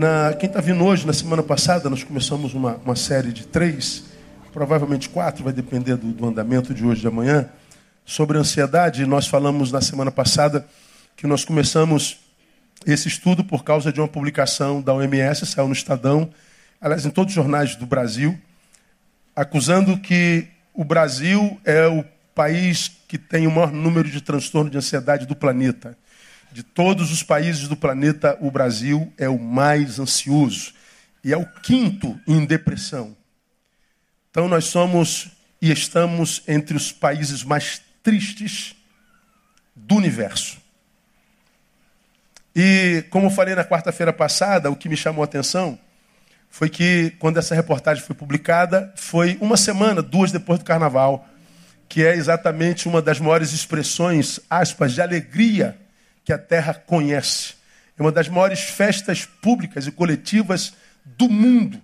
Na, quem está vindo hoje, na semana passada, nós começamos uma, uma série de três, provavelmente quatro, vai depender do, do andamento de hoje e de amanhã, sobre ansiedade. Nós falamos na semana passada que nós começamos esse estudo por causa de uma publicação da OMS, saiu no Estadão, aliás, em todos os jornais do Brasil, acusando que o Brasil é o país que tem o maior número de transtorno de ansiedade do planeta. De todos os países do planeta, o Brasil é o mais ansioso e é o quinto em depressão. Então, nós somos e estamos entre os países mais tristes do universo. E, como falei na quarta-feira passada, o que me chamou a atenção foi que, quando essa reportagem foi publicada, foi uma semana, duas depois do carnaval, que é exatamente uma das maiores expressões, aspas, de alegria que a terra conhece. É uma das maiores festas públicas e coletivas do mundo.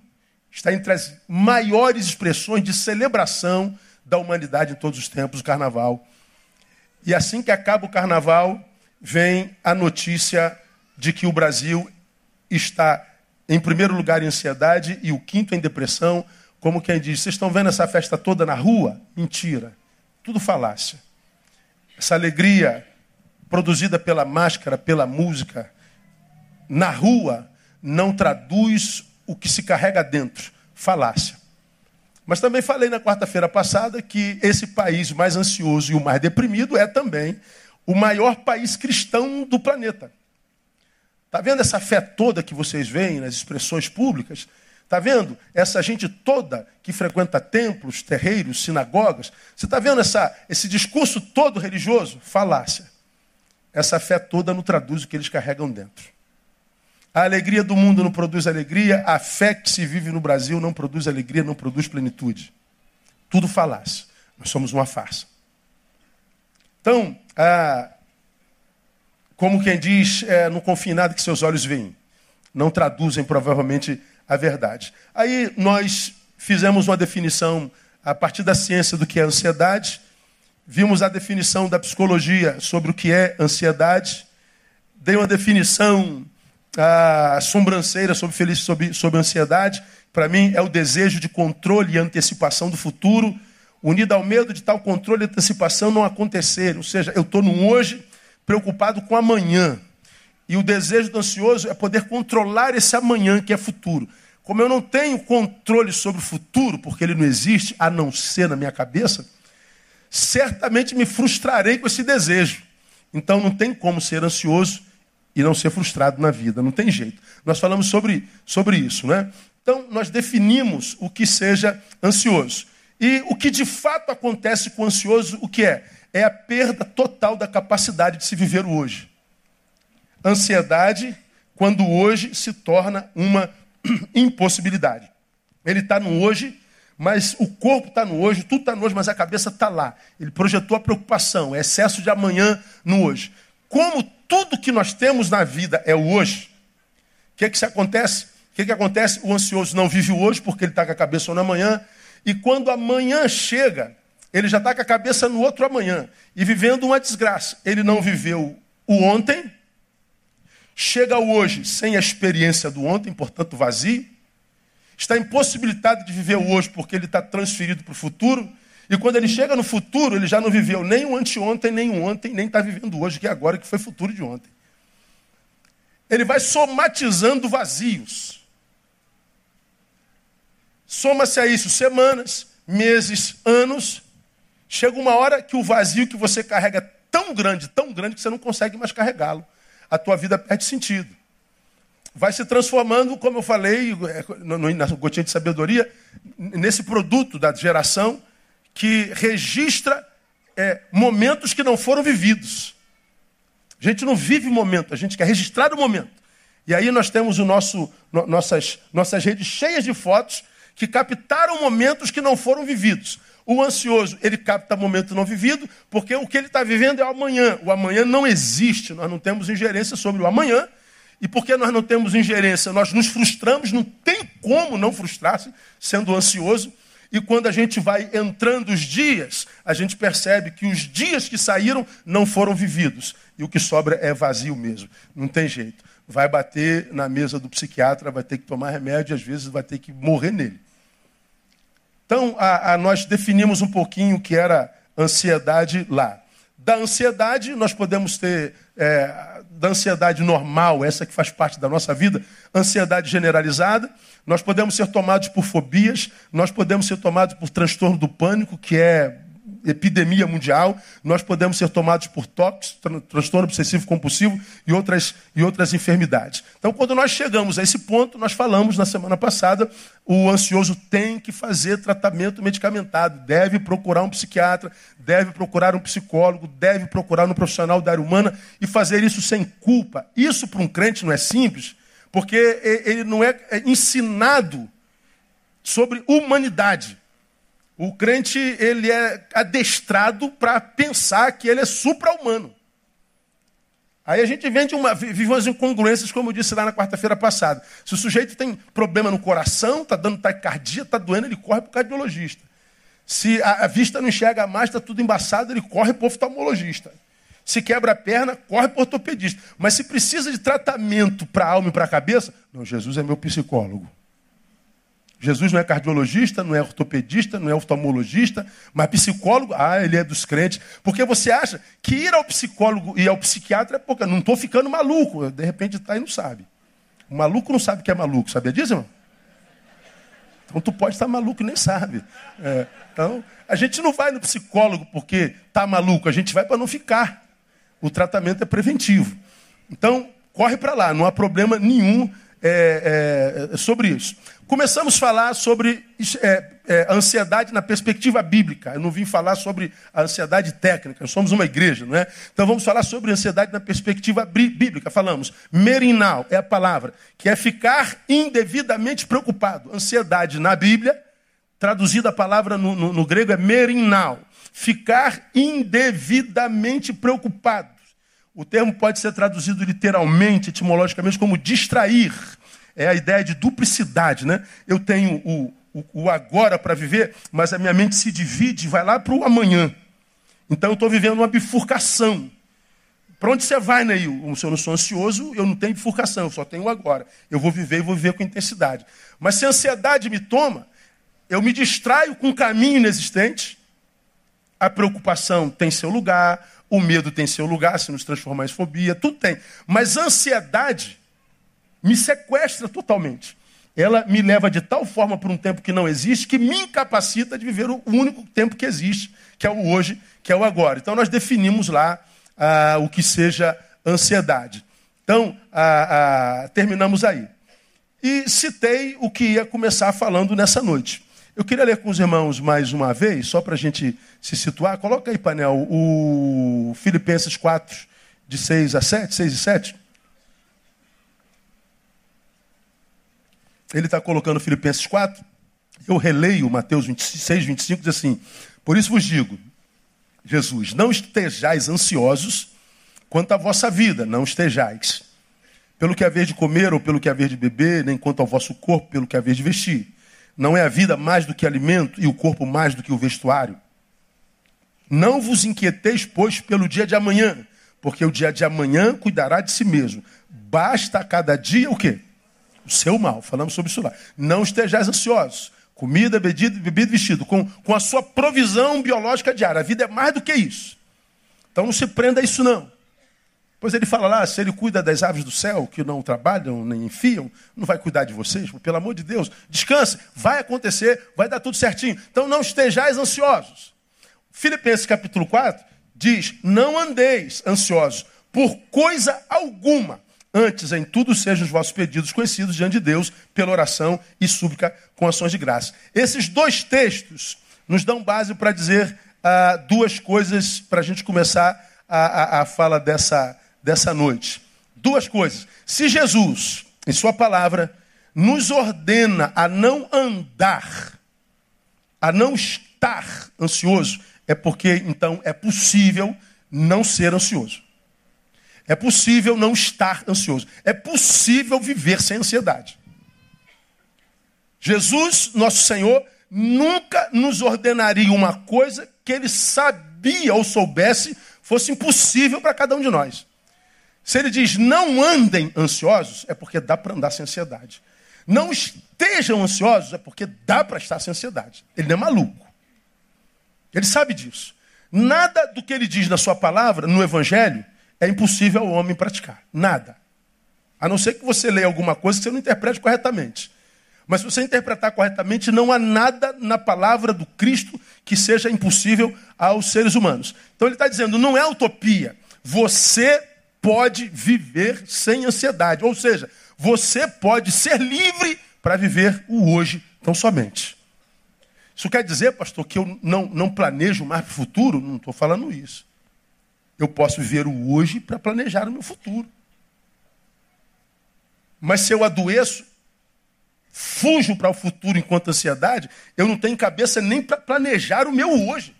Está entre as maiores expressões de celebração da humanidade em todos os tempos, o carnaval. E assim que acaba o carnaval, vem a notícia de que o Brasil está em primeiro lugar em ansiedade e o quinto em depressão, como quem diz: vocês estão vendo essa festa toda na rua? Mentira. Tudo falácia. Essa alegria produzida pela máscara, pela música, na rua, não traduz o que se carrega dentro. Falácia. Mas também falei na quarta-feira passada que esse país mais ansioso e o mais deprimido é também o maior país cristão do planeta. Está vendo essa fé toda que vocês veem nas expressões públicas? Está vendo essa gente toda que frequenta templos, terreiros, sinagogas? Você está vendo essa, esse discurso todo religioso? Falácia. Essa fé toda não traduz o que eles carregam dentro. A alegria do mundo não produz alegria, a fé que se vive no Brasil não produz alegria, não produz plenitude. Tudo falácia. Nós somos uma farsa. Então, ah, como quem diz, é, não confie em nada que seus olhos veem. Não traduzem provavelmente a verdade. Aí nós fizemos uma definição a partir da ciência do que é ansiedade, vimos a definição da psicologia sobre o que é ansiedade, dei uma definição a sobranceira sobre, feliz, sobre, sobre ansiedade. Para mim, é o desejo de controle e antecipação do futuro, unido ao medo de tal controle e antecipação não acontecer. Ou seja, eu estou no hoje preocupado com amanhã. E o desejo do ansioso é poder controlar esse amanhã que é futuro. Como eu não tenho controle sobre o futuro, porque ele não existe, a não ser na minha cabeça, certamente me frustrarei com esse desejo. Então não tem como ser ansioso e não ser frustrado na vida, não tem jeito. Nós falamos sobre, sobre isso, né? Então nós definimos o que seja ansioso. E o que de fato acontece com o ansioso, o que é? é a perda total da capacidade de se viver o hoje. Ansiedade, quando hoje se torna uma impossibilidade. Ele está no hoje, mas o corpo está no hoje, tudo está no hoje, mas a cabeça está lá. Ele projetou a preocupação, é excesso de amanhã no hoje. Como tudo que nós temos na vida é o hoje, o que, é que se acontece? O que, é que acontece? O ansioso não vive o hoje porque ele está com a cabeça no amanhã. E quando amanhã chega, ele já está com a cabeça no outro amanhã e vivendo uma desgraça. Ele não viveu o ontem, chega ao hoje sem a experiência do ontem, portanto vazio, está impossibilitado de viver o hoje porque ele está transferido para o futuro. E quando ele chega no futuro, ele já não viveu nem o anteontem, nem o ontem, nem está vivendo hoje, que é agora, que foi futuro de ontem. Ele vai somatizando vazios. Soma-se a isso semanas, meses, anos, Chega uma hora que o vazio que você carrega é tão grande, tão grande, que você não consegue mais carregá-lo. A tua vida perde sentido. Vai se transformando, como eu falei, é, na gotinha de sabedoria, nesse produto da geração que registra é, momentos que não foram vividos. A gente não vive momento, a gente quer registrar o momento. E aí nós temos o nosso, no, nossas, nossas redes cheias de fotos que captaram momentos que não foram vividos. O ansioso, ele capta momento não vivido, porque o que ele está vivendo é o amanhã. O amanhã não existe, nós não temos ingerência sobre o amanhã. E porque nós não temos ingerência, nós nos frustramos, não tem como não frustrar-se sendo ansioso. E quando a gente vai entrando os dias, a gente percebe que os dias que saíram não foram vividos. e o que sobra é vazio mesmo. Não tem jeito. Vai bater na mesa do psiquiatra, vai ter que tomar remédio, às vezes vai ter que morrer nele. Então, a, a nós definimos um pouquinho o que era ansiedade lá. Da ansiedade, nós podemos ter, é, da ansiedade normal, essa que faz parte da nossa vida, ansiedade generalizada. Nós podemos ser tomados por fobias, nós podemos ser tomados por transtorno do pânico, que é epidemia mundial, nós podemos ser tomados por toques, transtorno obsessivo compulsivo e outras, e outras enfermidades. Então, quando nós chegamos a esse ponto, nós falamos na semana passada, o ansioso tem que fazer tratamento medicamentado, deve procurar um psiquiatra, deve procurar um psicólogo, deve procurar um profissional da área humana e fazer isso sem culpa. Isso para um crente não é simples, porque ele não é, é ensinado sobre humanidade. O crente ele é adestrado para pensar que ele é supra-humano. Aí a gente vende uma, vive umas incongruências, como eu disse lá na quarta-feira passada. Se o sujeito tem problema no coração, está dando taquicardia, está doendo, ele corre para o cardiologista. Se a, a, vista não enxerga mais, está tudo embaçado, ele corre para o oftalmologista. Se quebra a perna, corre para o ortopedista. Mas se precisa de tratamento para a alma e para a cabeça, não, Jesus é meu psicólogo. Jesus não é cardiologista, não é ortopedista, não é oftalmologista, mas psicólogo, ah, ele é dos crentes. Porque você acha que ir ao psicólogo e ao psiquiatra é porque não estou ficando maluco. De repente está e não sabe. O maluco não sabe que é maluco, sabia disso, irmão? Então tu pode estar maluco e nem sabe. É, então, a gente não vai no psicólogo porque está maluco, a gente vai para não ficar. O tratamento é preventivo. Então, corre para lá, não há problema nenhum é, é, sobre isso. Começamos a falar sobre é, é, ansiedade na perspectiva bíblica. Eu não vim falar sobre a ansiedade técnica. Nós somos uma igreja, não é? Então vamos falar sobre ansiedade na perspectiva bíblica. Falamos, merinal é a palavra, que é ficar indevidamente preocupado. Ansiedade na Bíblia, traduzida a palavra no, no, no grego, é merinal. Ficar indevidamente preocupado. O termo pode ser traduzido literalmente, etimologicamente, como distrair é a ideia de duplicidade, né? Eu tenho o, o, o agora para viver, mas a minha mente se divide vai lá para o amanhã. Então eu estou vivendo uma bifurcação. Para onde você vai, Neil? Se eu não sou ansioso, eu não tenho bifurcação, eu só tenho agora. Eu vou viver e vou viver com intensidade. Mas se a ansiedade me toma, eu me distraio com um caminho inexistente. A preocupação tem seu lugar, o medo tem seu lugar, se nos transformar em fobia, tudo tem. Mas a ansiedade me sequestra totalmente. Ela me leva de tal forma para um tempo que não existe, que me incapacita de viver o único tempo que existe, que é o hoje, que é o agora. Então nós definimos lá ah, o que seja ansiedade. Então, ah, ah, terminamos aí. E citei o que ia começar falando nessa noite. Eu queria ler com os irmãos mais uma vez, só para a gente se situar. Coloca aí, painel, o Filipenses 4, de 6 a 7, 6 e 7. ele está colocando Filipenses 4, eu releio Mateus 26, 25, diz assim: Por isso vos digo, Jesus, não estejais ansiosos quanto à vossa vida, não estejais. Pelo que haver de comer ou pelo que haver de beber, nem quanto ao vosso corpo, pelo que haver de vestir. Não é a vida mais do que alimento e o corpo mais do que o vestuário? Não vos inquieteis, pois, pelo dia de amanhã, porque o dia de amanhã cuidará de si mesmo. Basta a cada dia o quê? o seu mal. Falamos sobre isso lá. Não estejais ansiosos. Comida, bebida, bebida vestido. Com, com a sua provisão biológica diária. A vida é mais do que isso. Então não se prenda a isso não. Pois ele fala lá, se ele cuida das aves do céu, que não trabalham nem enfiam, não vai cuidar de vocês? Pelo amor de Deus, descanse, vai acontecer, vai dar tudo certinho. Então não estejais ansiosos. Filipenses capítulo 4 diz: Não andeis ansiosos por coisa alguma. Antes, em tudo, sejam os vossos pedidos conhecidos diante de Deus pela oração e súplica com ações de graça. Esses dois textos nos dão base para dizer ah, duas coisas para a gente começar a, a, a fala dessa, dessa noite. Duas coisas. Se Jesus, em Sua palavra, nos ordena a não andar, a não estar ansioso, é porque então é possível não ser ansioso. É possível não estar ansioso. É possível viver sem ansiedade. Jesus, nosso Senhor, nunca nos ordenaria uma coisa que ele sabia ou soubesse fosse impossível para cada um de nós. Se ele diz não andem ansiosos, é porque dá para andar sem ansiedade. Não estejam ansiosos, é porque dá para estar sem ansiedade. Ele não é maluco. Ele sabe disso. Nada do que ele diz na sua palavra, no Evangelho, é impossível ao homem praticar. Nada. A não ser que você leia alguma coisa que você não interprete corretamente. Mas se você interpretar corretamente, não há nada na palavra do Cristo que seja impossível aos seres humanos. Então ele está dizendo, não é utopia. Você pode viver sem ansiedade. Ou seja, você pode ser livre para viver o hoje tão somente. Isso quer dizer, pastor, que eu não, não planejo mais para o futuro? Não estou falando isso. Eu posso viver o hoje para planejar o meu futuro. Mas se eu adoeço, fujo para o futuro enquanto ansiedade, eu não tenho cabeça nem para planejar o meu hoje.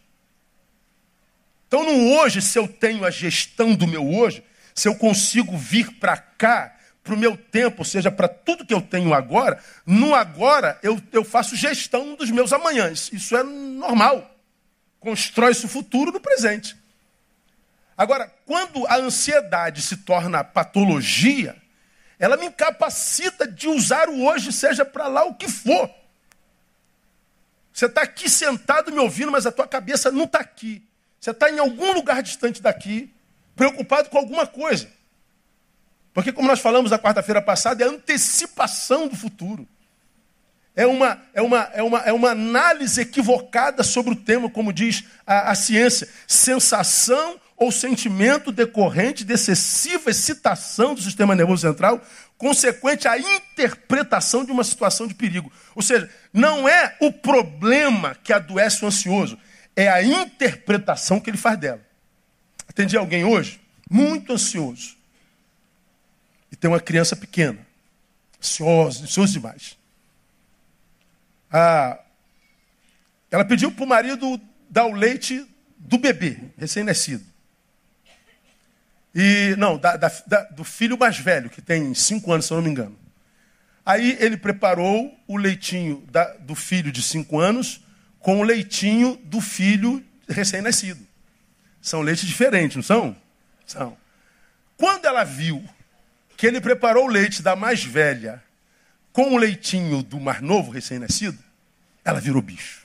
Então, no hoje, se eu tenho a gestão do meu hoje, se eu consigo vir para cá, para o meu tempo, ou seja, para tudo que eu tenho agora, no agora eu, eu faço gestão dos meus amanhãs. Isso é normal. Constrói-se o futuro no presente. Agora, quando a ansiedade se torna patologia, ela me incapacita de usar o hoje, seja para lá o que for. Você está aqui sentado me ouvindo, mas a tua cabeça não está aqui. Você está em algum lugar distante daqui, preocupado com alguma coisa. Porque, como nós falamos na quarta-feira passada, é antecipação do futuro. É uma, é, uma, é, uma, é uma análise equivocada sobre o tema, como diz a, a ciência. Sensação ou sentimento decorrente de excessiva excitação do sistema nervoso central, consequente à interpretação de uma situação de perigo. Ou seja, não é o problema que adoece o ansioso, é a interpretação que ele faz dela. Atendi alguém hoje, muito ansioso. E tem uma criança pequena, ansiosa, ansiosa demais. Ah, ela pediu para o marido dar o leite do bebê, recém-nascido. E, não, da, da, da, do filho mais velho, que tem cinco anos, se eu não me engano. Aí ele preparou o leitinho do filho de cinco anos com o leitinho do filho recém-nascido. São leites diferentes, não são? São. Quando ela viu que ele preparou o leite da mais velha com o leitinho do mais novo, recém-nascido, ela virou bicho.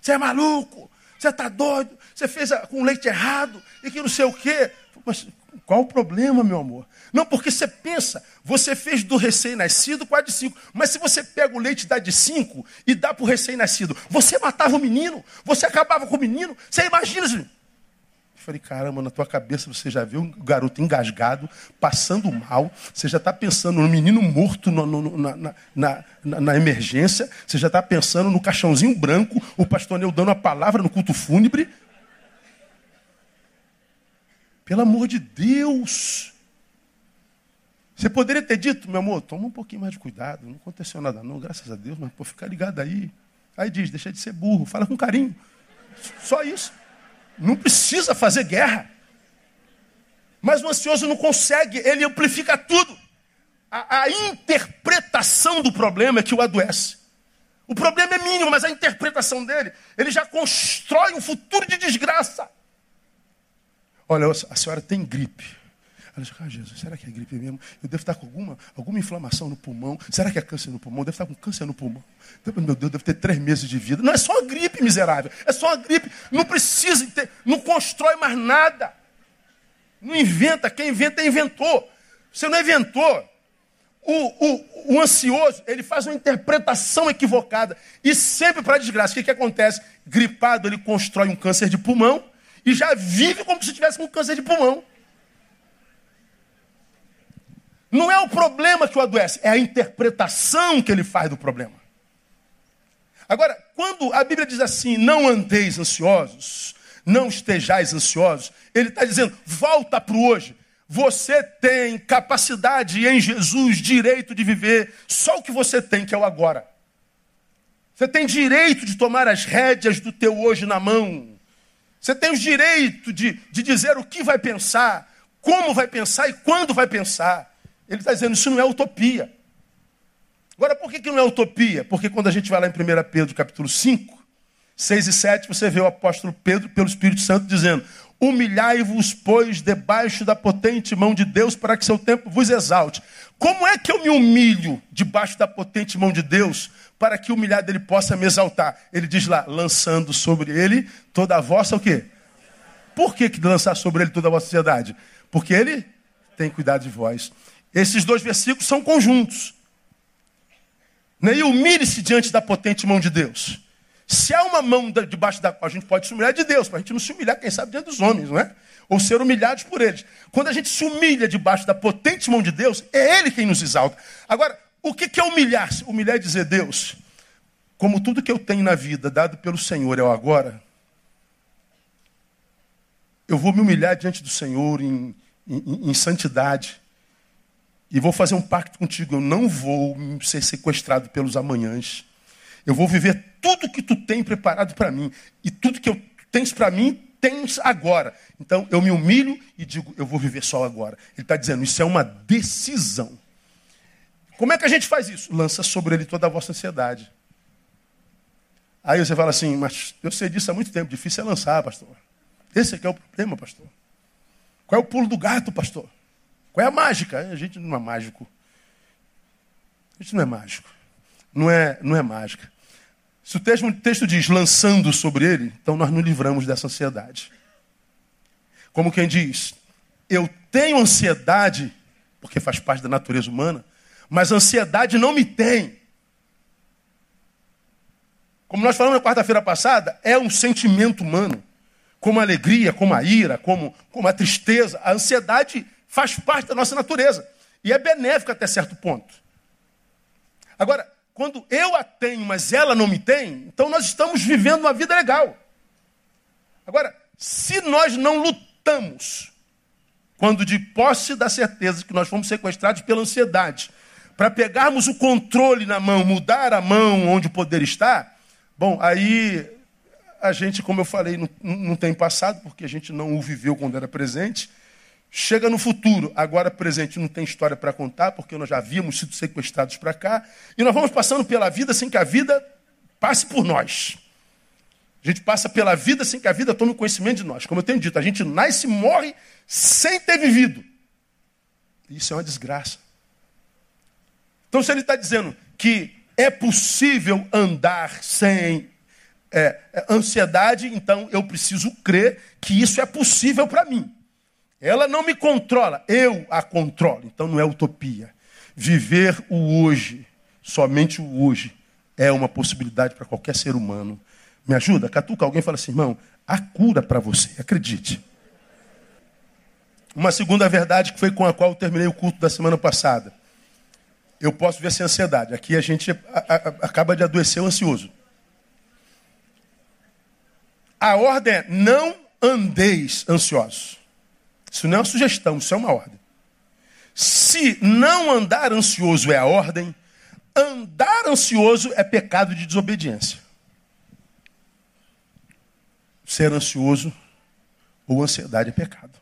Você é maluco? Você está doido? Você fez com o leite errado e que não sei o quê. Mas qual o problema, meu amor? Não, porque você pensa, você fez do recém-nascido com a de cinco. Mas se você pega o leite da de cinco e dá para o recém-nascido, você matava o menino, você acabava com o menino. Você imagina, eu falei, caramba, na tua cabeça você já viu um garoto engasgado, passando mal, você já está pensando no menino morto no, no, na, na, na, na, emergência, você já está pensando no caixãozinho branco, o pastor Neu dando a palavra no culto fúnebre. Pelo amor de Deus! Você poderia ter dito, meu amor, toma um pouquinho mais de cuidado, não aconteceu nada não, graças a Deus, mas pô, fica ligado aí. Aí diz, deixa de ser burro, fala com carinho. Só isso. Não precisa fazer guerra. Mas o ansioso não consegue, ele amplifica tudo. A, a, interpretação do problema é que o adoece. O problema é mínimo, mas a interpretação dele, ele já constrói um futuro de desgraça. Olha, a senhora tem gripe. Ela diz, ah, Jesus, será que é gripe mesmo? Eu devo estar com alguma, alguma inflamação no pulmão. Será que é câncer no pulmão? Eu devo estar com câncer no pulmão. Meu Deus, devo ter três meses de vida. Não é só uma gripe, miserável. É só uma gripe. Não precisa, ter, não constrói mais nada. Não inventa. Quem inventa, inventou. Você não inventou. O, o, o ansioso, ele faz uma interpretação equivocada. E sempre para desgraça. O que, que acontece? Gripado, ele constrói um câncer de pulmão e já vive como se tivesse com câncer de pulmão. Não é o problema que o adoece, é a interpretação que ele faz do problema. Agora, quando a Bíblia diz assim, não andeis ansiosos, não estejais ansiosos, ele está dizendo, volta para o hoje. Você tem capacidade em Jesus, direito de viver só o que você tem, que é o agora. Você tem direito de tomar as rédeas do teu hoje na mão. Você tem o direito de, de dizer o que vai pensar, como vai pensar e quando vai pensar. Ele está dizendo, isso não é utopia. Agora, por que, que não é utopia? Porque quando a gente vai lá em 1 Pedro capítulo 5, 6 e 7, você vê o apóstolo Pedro, pelo Espírito Santo, dizendo: Humilhai-vos, pois, debaixo da potente mão de Deus, para que seu tempo vos exalte. Como é que eu me humilho debaixo da potente mão de Deus, para que o humilhado ele possa me exaltar? Ele diz lá, lançando sobre ele toda a vossa o quê? Por que, que lançar sobre ele toda a vossa sociedade? Porque ele tem cuidado de vós. Esses dois versículos são conjuntos. E humilhe-se diante da potente mão de Deus. Se há uma mão debaixo da qual a gente pode se humilhar é de Deus, para a gente não se humilhar, quem sabe, diante dos homens, não é? Ou ser humilhados por eles. Quando a gente se humilha debaixo da potente mão de Deus, é Ele quem nos exalta. Agora, o que é humilhar-se? Humilhar é dizer, Deus, como tudo que eu tenho na vida, dado pelo Senhor, é o agora, eu vou me humilhar diante do Senhor em, em, em santidade. E vou fazer um pacto contigo. Eu não vou ser sequestrado pelos amanhãs. Eu vou viver tudo que tu tem preparado para mim. E tudo que eu tens para mim, tens agora. Então eu me humilho e digo, eu vou viver só agora. Ele está dizendo, isso é uma decisão. Como é que a gente faz isso? Lança sobre ele toda a vossa ansiedade. Aí você fala assim, mas eu sei disso há muito tempo, difícil é lançar, pastor. Esse aqui é o problema, pastor. Qual é o pulo do gato, pastor? Qual é a mágica? A gente não é mágico. A gente não é mágico. Não é, não é mágica. Se o texto, o texto diz lançando sobre ele, então nós nos livramos dessa ansiedade. Como quem diz, eu tenho ansiedade, porque faz parte da natureza humana, mas a ansiedade não me tem. Como nós falamos na quarta-feira passada, é um sentimento humano, como a alegria, como a ira, como, como a tristeza. A ansiedade faz parte da nossa natureza e é benéfica até certo ponto. Agora, quando eu a tenho, mas ela não me tem, então nós estamos vivendo uma vida legal. Agora, se nós não lutamos, quando de posse da certeza que nós fomos sequestrados pela ansiedade, para pegarmos o controle na mão, mudar a mão onde o poder está, bom, aí a gente, como eu falei, não, não tem passado, porque a gente não o viveu quando era presente. Chega no futuro, agora presente não tem história para contar, porque nós já havíamos sido sequestrados para cá, e nós vamos passando pela vida sem que a vida passe por nós. A gente passa pela vida sem que a vida tome conhecimento de nós. Como eu tenho dito, a gente nasce e morre sem ter vivido. Isso é uma desgraça. Então, se ele está dizendo que é possível andar sem é, é, ansiedade, então eu preciso crer que isso é possível para mim. Ela não me controla, eu a controlo. Então não é utopia. Viver o hoje, somente o hoje, é uma possibilidade para qualquer ser humano. Me ajuda? Catuca alguém fala assim, irmão, há cura para você, acredite. Uma segunda verdade que foi com a qual eu terminei o culto da semana passada. Eu posso ver sem ansiedade. Aqui a gente a, a, acaba de adoecer ansioso. A ordem é não andeis ansiosos. Isso não é uma sugestão, isso é uma ordem. Se não andar ansioso é a ordem, andar ansioso é pecado de desobediência. Ser ansioso ou ansiedade é pecado.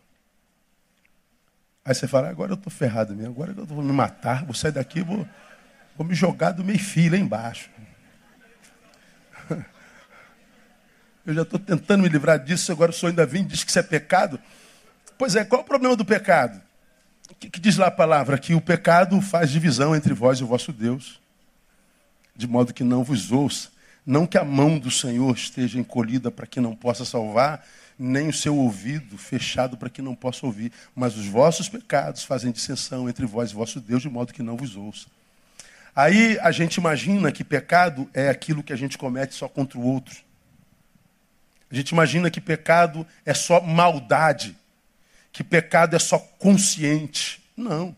Aí você fala, agora eu estou ferrado mesmo, agora eu vou me matar, vou sair daqui, vou, vou me jogar do meio fio lá embaixo. Eu já estou tentando me livrar disso, agora o senhor ainda vem e diz que isso é pecado. Pois é, qual é o problema do pecado? O que, que diz lá a palavra? Que o pecado faz divisão entre vós e o vosso Deus, de modo que não vos ouça. Não que a mão do Senhor esteja encolhida para que não possa salvar, nem o seu ouvido fechado para que não possa ouvir. Mas os vossos pecados fazem dissensão entre vós e vosso Deus, de modo que não vos ouça. Aí a gente imagina que pecado é aquilo que a gente comete só contra o outro. A gente imagina que pecado é só maldade que pecado é só consciente. Não.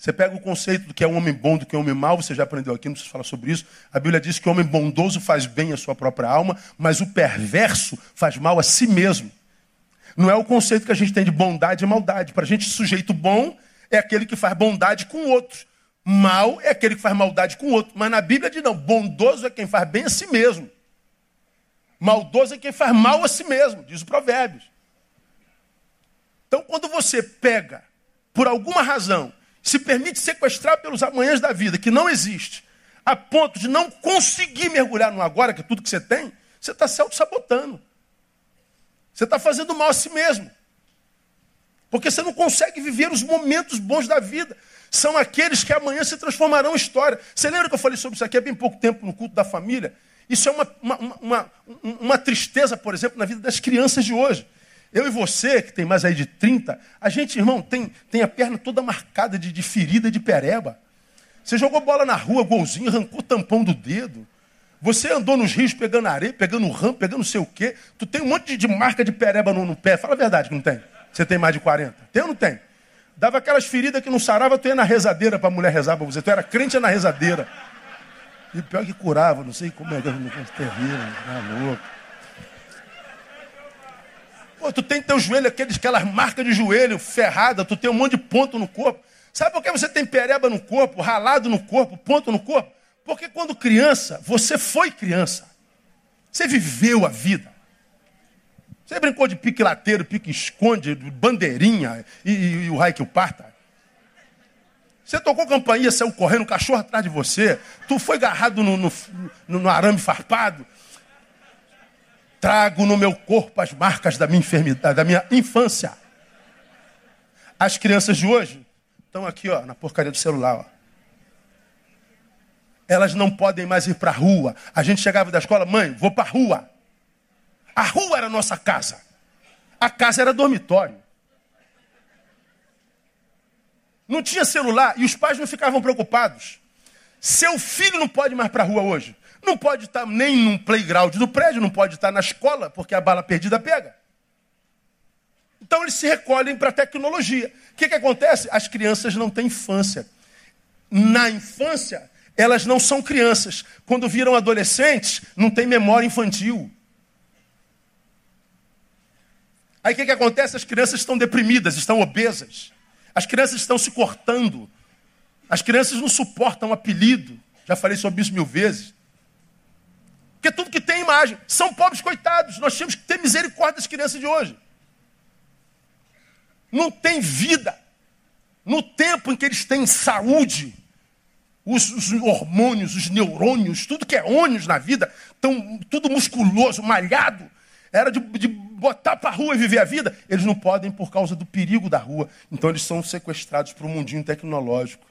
Você pega o conceito do que é um homem bom, do que é um homem mau, você já aprendeu aqui, não precisa falar sobre isso. A Bíblia diz que o homem bondoso faz bem à sua própria alma, mas o perverso faz mal a si mesmo. Não é o conceito que a gente tem de bondade e maldade. Para a gente, sujeito bom é aquele que faz bondade com o outro. Mal é aquele que faz maldade com o outro. Mas na Bíblia diz não, bondoso é quem faz bem a si mesmo. Maldoso é quem faz mal a si mesmo, diz o Provérbios. Então, quando você pega, por alguma razão, se permite sequestrar pelos amanhãs da vida, que não existe, a ponto de não conseguir mergulhar no agora, que é tudo que você tem, você está se auto-sabotando. Você está fazendo mal a si mesmo. Porque você não consegue viver os momentos bons da vida. São aqueles que amanhã se transformarão em história. Você lembra que eu falei sobre isso aqui há bem pouco tempo no culto da família? Isso é uma, uma, uma, uma tristeza, por exemplo, na vida das crianças de hoje. Eu e você, que tem mais aí de 30, a gente, irmão, tem, tem a perna toda marcada de, de ferida de pereba. Você jogou bola na rua, golzinho, arrancou tampão do dedo. Você andou nos rios pegando areia, pegando ramo, pegando não sei o quê. Tu tem um monte de, marca de pereba no, no, pé. Fala a verdade que não tem. Você tem mais de 40. Tem ou não tem? Dava aquelas feridas que não sarava, tu ia na rezadeira para a mulher rezar para você. Tu era crente na rezadeira. E pior que curava, não sei como é que é terrível, é louco. Pô, tu tem teu joelho, aqueles, aquelas marcas de joelho ferrada, tu tem um monte de ponto no corpo. Sabe por que você tem pereba no corpo, ralado no corpo, ponto no corpo? Porque quando criança, você foi criança. Você viveu a vida. Você brincou de pique lateiro, pique esconde, bandeirinha e, e, e o raio que o parta. Você tocou campainha, saiu correndo, um cachorro atrás de você. Tu foi agarrado no, no, no arame farpado. Trago no meu corpo as marcas da minha enfermidade, da minha infância. As crianças de hoje estão aqui, ó, na porcaria do celular, ó. Elas não podem mais ir para a rua. A gente chegava da escola, mãe, vou para a rua. A rua era a nossa casa. A casa era dormitório. Não tinha celular e os pais não ficavam preocupados. Seu filho não pode mais para a rua hoje. Não pode estar nem num playground do prédio, não pode estar na escola, porque a bala perdida pega. Então eles se recolhem para a tecnologia. O que, que acontece? As crianças não têm infância. Na infância, elas não são crianças. Quando viram adolescentes, não tem memória infantil. Aí o que, que acontece? As crianças estão deprimidas, estão obesas. As crianças estão se cortando. As crianças não suportam apelido. Já falei sobre isso mil vezes. Porque tudo que tem imagem. São pobres coitados. Nós temos que ter misericórdia das crianças de hoje. Não tem vida. No tempo em que eles têm saúde, os, os hormônios, os neurônios, tudo que é ônibus na vida, tão, tudo musculoso, malhado, era de, de botar para a rua e viver a vida. Eles não podem por causa do perigo da rua. Então eles são sequestrados para o mundinho tecnológico.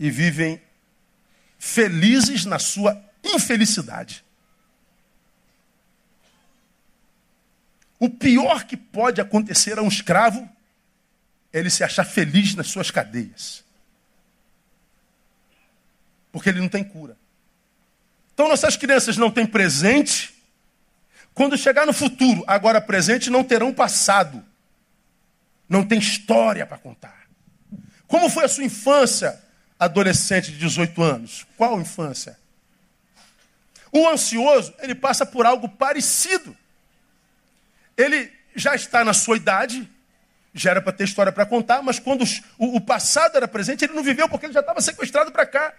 E vivem felizes na sua infelicidade. O pior que pode acontecer a um escravo é ele se achar feliz nas suas cadeias. Porque ele não tem cura. Então nossas crianças não têm presente. Quando chegar no futuro, agora presente, não terão passado. Não tem história para contar. Como foi a sua infância, adolescente de 18 anos? Qual infância? O ansioso, ele passa por algo parecido. Ele já está na sua idade, já era para ter história para contar, mas quando o, passado era presente, ele não viveu porque ele já estava sequestrado para cá.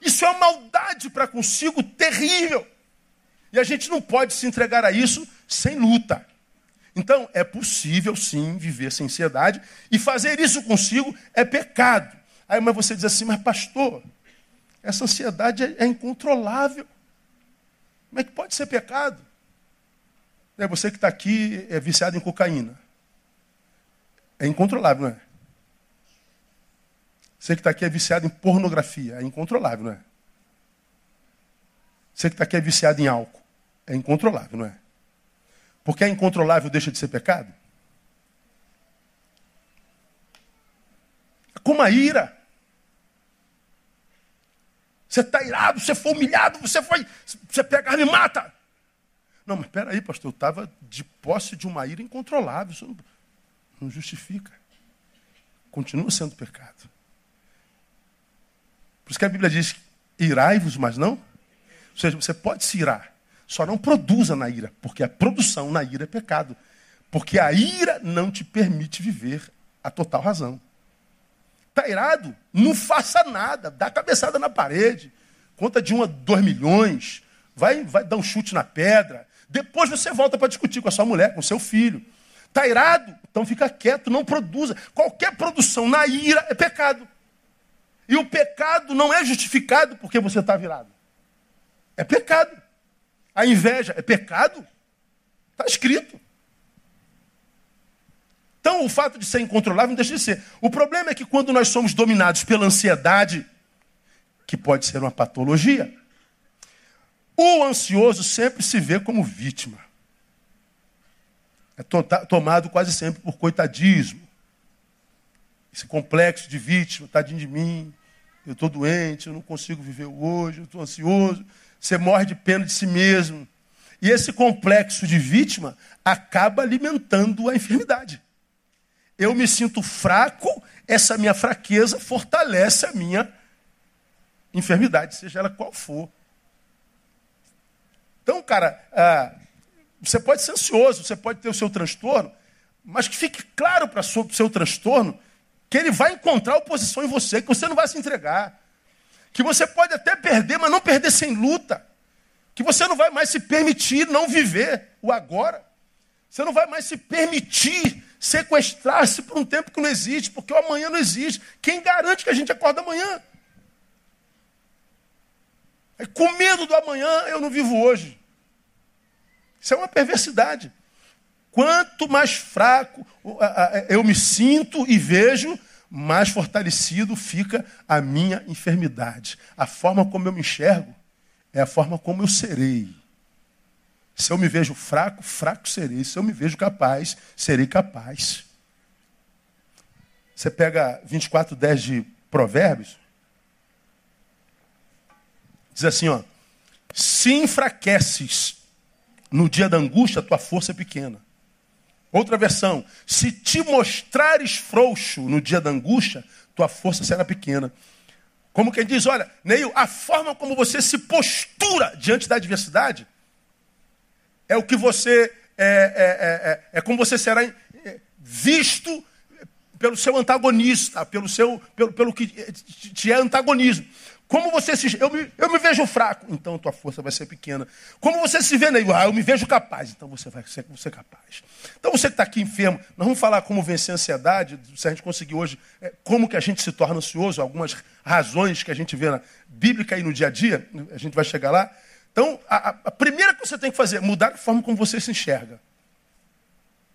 Isso é uma maldade para consigo terrível. E a gente não pode se entregar a isso sem luta. Então, é possível sim viver sem ansiedade e fazer isso consigo é pecado. Aí mas você diz assim, mas pastor, essa ansiedade é, é incontrolável. Como é que pode ser pecado? É você que está aqui é viciado em cocaína. É incontrolável, não é? Você que está aqui é viciado em pornografia. É incontrolável, não é? Você que está aqui é viciado em álcool. É incontrolável, não é? Porque é incontrolável deixa de ser pecado? É como a ira. Você está irado, você foi humilhado, você foi. Você pega e me mata. Não, mas peraí, pastor, eu estava de posse de uma ira incontrolável. Isso não, não justifica. Continua sendo pecado. Por isso que a Bíblia diz: irai-vos, mas não. Ou seja, você pode se irar, só não produza na ira, porque a produção na ira é pecado. Porque a ira não te permite viver a total razão. Está irado? Não faça nada. Dá cabeçada na parede. Conta de um a dois milhões. Vai, vai dar um chute na pedra. Depois você volta para discutir com a sua mulher, com o seu filho. Está irado? Então fica quieto, não produza. Qualquer produção na ira é pecado. E o pecado não é justificado porque você está virado. É pecado. A inveja é pecado? Está escrito. Então, o fato de ser incontrolável não deixa de ser. O problema é que quando nós somos dominados pela ansiedade, que pode ser uma patologia, o ansioso sempre se vê como vítima. É tomado quase sempre por coitadismo. Esse complexo de vítima, tadinho de mim, eu estou doente, eu não consigo viver hoje, eu estou ansioso. Você morre de pena de si mesmo. E esse complexo de vítima acaba alimentando a enfermidade. Eu me sinto fraco, essa minha fraqueza fortalece a minha enfermidade, seja ela qual for. Então, cara, ah, você pode ser ansioso, você pode ter o seu transtorno, mas que fique claro para o seu transtorno que ele vai encontrar oposição em você, que você não vai se entregar. Que você pode até perder, mas não perder sem luta. Que você não vai mais se permitir não viver o agora. Você não vai mais se permitir sequestrar-se por um tempo que não existe, porque o amanhã não existe. Quem garante que a gente acorda amanhã? É, com medo do amanhã, eu não vivo hoje. Isso é uma perversidade. Quanto mais fraco eu me sinto e vejo, mais fortalecido fica a minha enfermidade. A forma como eu me enxergo é a forma como eu serei. Se eu me vejo fraco, fraco serei. Se eu me vejo capaz, serei capaz. Você pega 24, 10 de Provérbios, diz assim: ó, se enfraqueces no dia da angústia, tua força é pequena. Outra versão, se te mostrares frouxo no dia da angústia, tua força será pequena. Como quem diz, olha, Neil, a forma como você se postura diante da adversidade é o que você é, é, é, é como você será visto pelo seu antagonista, pelo seu, pelo, pelo que te é antagonismo. Como você se. Eu me, eu me vejo fraco, então tua força vai ser pequena. Como você se vê, Neil? Ah, eu me vejo capaz, então você vai ser, você capaz. Então você que está aqui enfermo, nós vamos falar como vencer a ansiedade, se a gente conseguir hoje, é, como que a gente se torna ansioso, algumas razões que a gente vê na bíblica e no dia a dia, a gente vai chegar lá. Então, a, a primeira que você tem que fazer é mudar a forma como você se enxerga.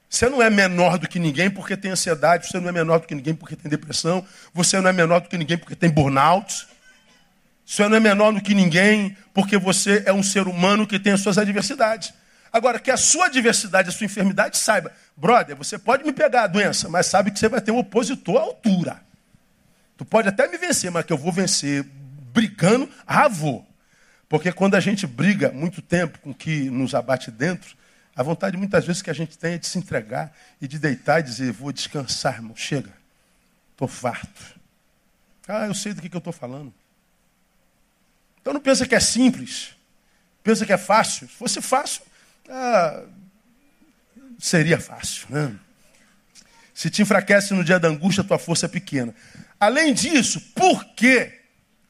Você não é menor do que ninguém porque tem ansiedade, você não é menor do que ninguém porque tem depressão, você não é menor do que ninguém porque tem burnout. Você não é menor do que ninguém porque você é um ser humano que tem as suas adversidades. Agora, que a sua adversidade, a sua enfermidade, saiba, brother, você pode me pegar a doença, mas sabe que você vai ter um opositor à altura. Tu pode até me vencer, mas que eu vou vencer brigando, ah. Porque quando a gente briga muito tempo com o que nos abate dentro, a vontade muitas vezes que a gente tem é de se entregar e de deitar e dizer, vou descansar, irmão, chega, estou farto. Ah, eu sei do que, que eu estou falando. Então não pensa que é simples, pensa que é fácil. Se fosse fácil, ah, seria fácil. Né? Se te enfraquece no dia da angústia, tua força é pequena. Além disso, por que,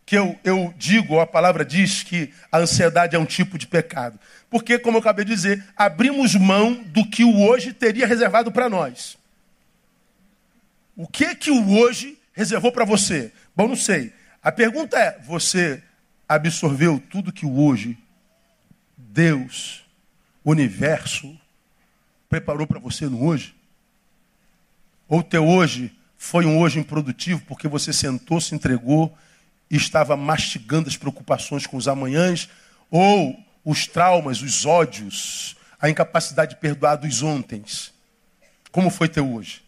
que eu, eu digo, a palavra diz que a ansiedade é um tipo de pecado? Porque, como eu acabei de dizer, abrimos mão do que o hoje teria reservado para nós. O que que o hoje reservou para você? Bom, não sei. A pergunta é: você absorveu tudo que o hoje, Deus, o universo, preparou para você no hoje? Ou teu hoje foi um hoje improdutivo porque você sentou, se entregou e estava mastigando as preocupações com os amanhãs? Ou os traumas, os ódios, a incapacidade de perdoar dos ontens? Como foi teu hoje?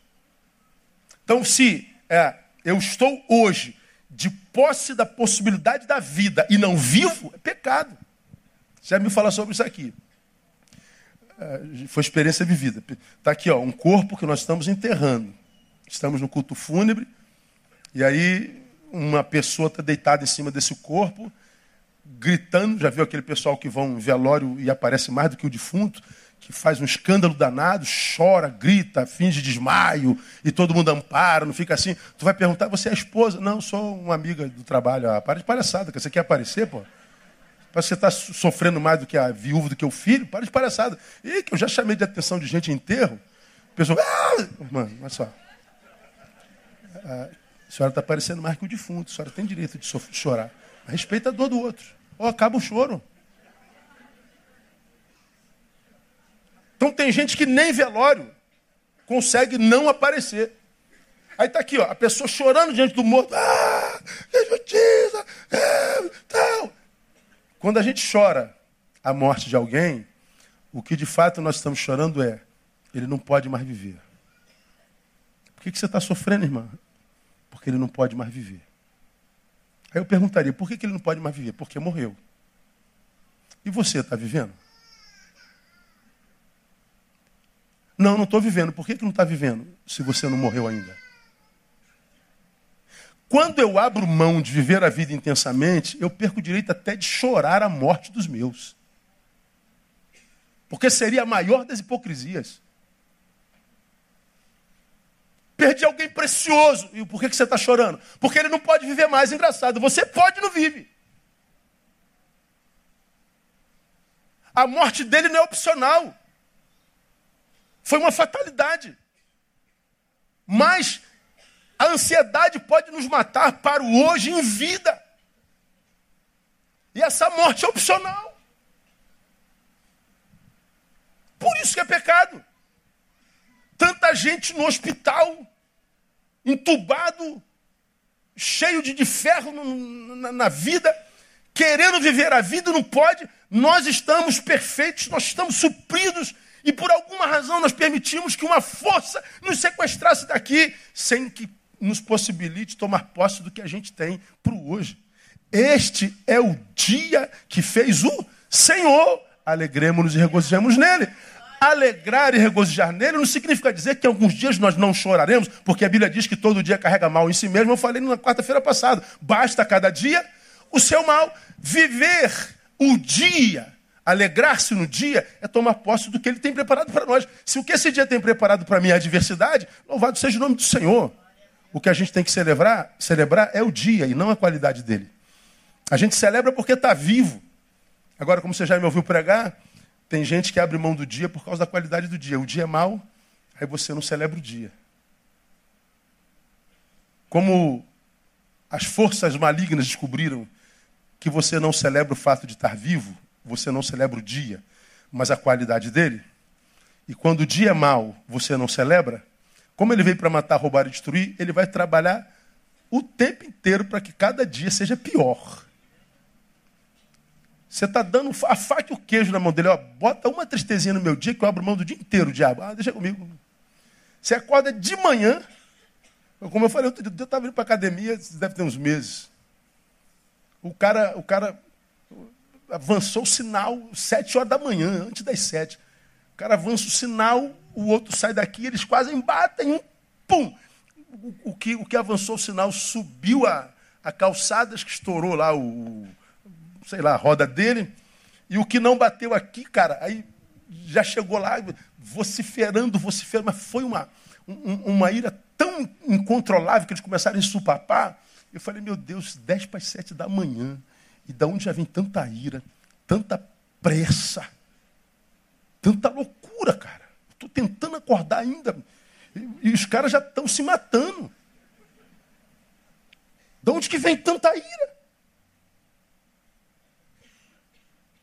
Então, se é, eu estou hoje de posse da possibilidade da vida e não vivo, é pecado. Já me fala sobre isso aqui. É, foi experiência vivida. Está aqui, ó, um corpo que nós estamos enterrando. Estamos no culto fúnebre, e aí uma pessoa está deitada em cima desse corpo, gritando. Já viu aquele pessoal que vão em velório e aparece mais do que o defunto? que faz um escândalo danado, chora, grita, finge desmaio e todo mundo ampara, não fica assim. Tu vai perguntar, você é esposa? Não, sou uma amiga do trabalho. Ah, para de palhaçada, você quer aparecer, pô? Você está sofrendo mais do que a viúva, do que o filho? Para de palhaçada. E que eu já chamei de atenção de gente em enterro. Pessoa, ah! mano, olha só. A senhora está parecendo mais que o defunto. A senhora tem direito de chorar. Respeita a dor do outro. Ou acaba o choro. Então tem gente que nem velório consegue não aparecer. Aí tá aqui, ó, a pessoa chorando diante do morto. Ah, que justiça, é, tal. Quando a gente chora a morte de alguém, o que de fato nós estamos chorando é, ele não pode mais viver. Por que, que você está sofrendo, irmã? Porque ele não pode mais viver. Aí eu perguntaria, por que, que ele não pode mais viver? Porque morreu. E você está vivendo? Não, não estou vivendo. Por que, que não está vivendo se você não morreu ainda? Quando eu abro mão de viver a vida intensamente, eu perco o direito até de chorar a morte dos meus. Porque seria a maior das hipocrisias. Perdi alguém precioso. E por que, você está chorando? Porque ele não pode viver mais. Engraçado, você pode não vive. A morte dele não é opcional. Foi uma fatalidade. Mas a ansiedade pode nos matar para o hoje em vida. E essa morte é opcional. Por isso que é pecado. Tanta gente no hospital, entubado, cheio de, de ferro no, na, na vida, querendo viver a vida, não pode. Nós estamos perfeitos, nós estamos supridos e por alguma razão nós permitimos que uma força nos sequestrasse daqui, sem que nos possibilite tomar posse do que a gente tem para o hoje. Este é o dia que fez o Senhor. Alegremos-nos e regozijemos nele. Alegrar e regozijar nele não significa dizer que alguns dias nós não choraremos, porque a Bíblia diz que todo dia carrega mal em si mesmo. Eu falei na quarta-feira passada. Basta cada dia o seu mal. Viver o dia Alegrar-se no dia é tomar posse do que ele tem preparado para nós. Se o que esse dia tem preparado para mim é adversidade, louvado seja o nome do Senhor. O que a gente tem que celebrar, celebrar é o dia e não a qualidade dele. A gente celebra porque está vivo. Agora, como você já me ouviu pregar, tem gente que abre mão do dia por causa da qualidade do dia. O dia é mau, aí você não celebra o dia. Como as forças malignas descobriram que você não celebra o fato de estar vivo, você não celebra o dia, mas a qualidade dele. E quando o dia é mau, você não celebra, como ele veio para matar, roubar e destruir, ele vai trabalhar o tempo inteiro para que cada dia seja pior. Você está dando a faca e o queijo na mão dele. Ó, bota uma tristezinha no meu dia que eu abro mão do dia inteiro, diabo. Ah, deixa comigo. Você acorda de manhã. Como eu falei, eu estava indo para academia, deve ter uns meses. O cara, o cara avançou o sinal sete horas da manhã, antes das sete. O cara avança o sinal, o outro sai daqui, eles quase embatem, um pum! O, o, que, o que avançou o sinal subiu a, a calçadas, que estourou lá o, sei lá, a roda dele, e o que não bateu aqui, cara, aí já chegou lá, vociferando, vociferando, mas foi uma, um, uma ira tão incontrolável que eles começaram a ensupapar. Eu falei, meu Deus, dez para as sete da manhã. E da onde já vem tanta ira, tanta pressa, tanta loucura, cara. Estou tentando acordar ainda. E, e os caras já estão se matando. De onde que vem tanta ira?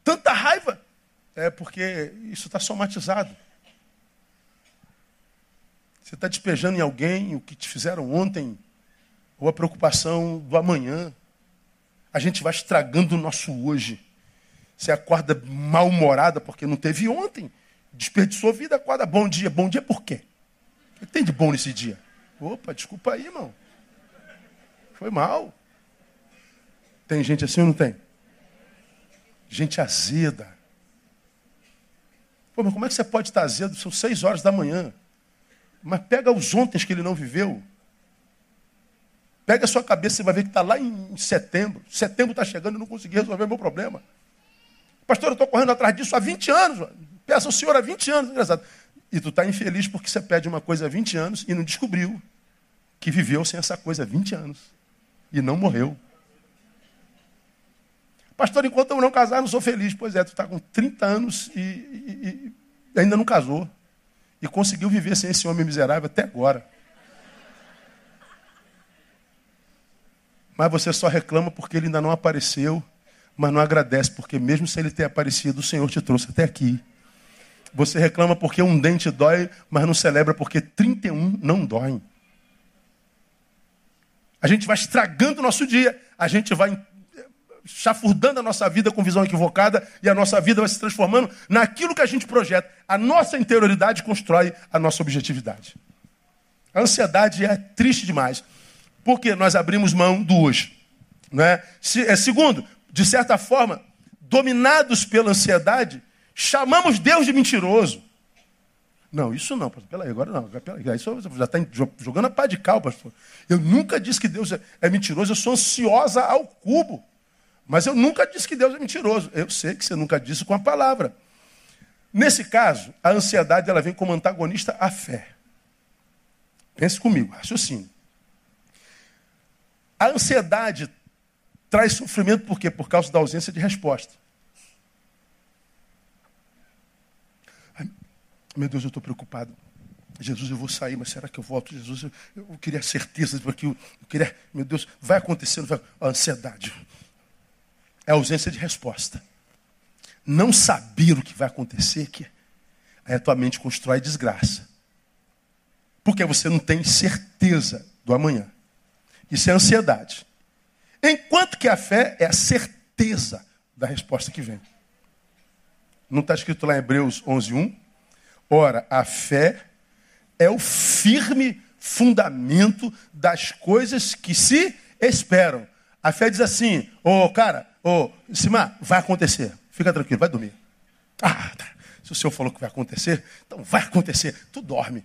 Tanta raiva? É porque isso está somatizado. Você está despejando em alguém o que te fizeram ontem, ou a preocupação do amanhã a gente vai estragando o nosso hoje. Você acorda mal-humorada porque não teve ontem. Desperdiçou vida, acorda bom dia. Bom dia por quê? O que tem de bom nesse dia? Opa, desculpa aí, irmão. Foi mal. Tem gente assim ou não tem? Gente azeda. Pô, mas como é que você pode estar azedo? São seis horas da manhã. Mas pega os ontem que ele não viveu. Pega a sua cabeça e vai ver que está lá em setembro. Setembro está chegando e não consegui resolver meu problema. Pastor, eu estou correndo atrás disso há 20 anos. Peço ao Senhor há 20 anos. Engraçado. E tu está infeliz porque você pede uma coisa há 20 anos e não descobriu que viveu sem essa coisa há 20 anos. E não morreu. Pastor, enquanto eu não casar, eu não sou feliz. Pois é, tu está com 30 anos e, e, e ainda não casou. E conseguiu viver sem esse homem miserável até agora. Mas você só reclama porque ele ainda não apareceu, mas não agradece, porque mesmo se ele ter aparecido, o Senhor te trouxe até aqui. Você reclama porque um dente dói, mas não celebra porque 31 não dói. A gente vai estragando o nosso dia, a gente vai chafurdando a nossa vida com visão equivocada e a nossa vida vai se transformando naquilo que a gente projeta. A nossa interioridade constrói a nossa objetividade. A ansiedade é triste demais, porque nós abrimos mão do hoje. Não é? é segundo, de certa forma, dominados pela ansiedade, chamamos Deus de mentiroso. Não, isso não, pastor. Peraí, agora não. Peraí, isso já está jogando a pá de cal, pastor. Eu nunca disse que Deus é, é mentiroso, eu sou ansiosa ao cubo. Mas eu nunca disse que Deus é mentiroso. Eu sei que você nunca disse com a palavra. Nesse caso, a ansiedade ela vem como antagonista à fé. Pense comigo, raciocínio. A ansiedade traz sofrimento por quê? Por causa da ausência de resposta. Ai, meu Deus, eu estou preocupado. Jesus, eu vou sair, mas será que eu volto? Jesus, eu, eu queria certeza, porque eu, eu queria, meu Deus, vai acontecendo, vai, a ansiedade é a ausência de resposta. Não saber o que vai acontecer, que aí a tua mente constrói desgraça. Porque você não tem certeza do amanhã. Isso é ansiedade. Enquanto que a fé é a certeza da resposta que vem. Não está escrito lá em Hebreus 11.1? Ora, a fé é o firme fundamento das coisas que se esperam. A fé diz assim, ô oh, cara, Ô, oh, vai acontecer. Fica tranquilo, vai dormir. Ah, tá. se o senhor falou que vai acontecer, então vai acontecer. Tu dorme.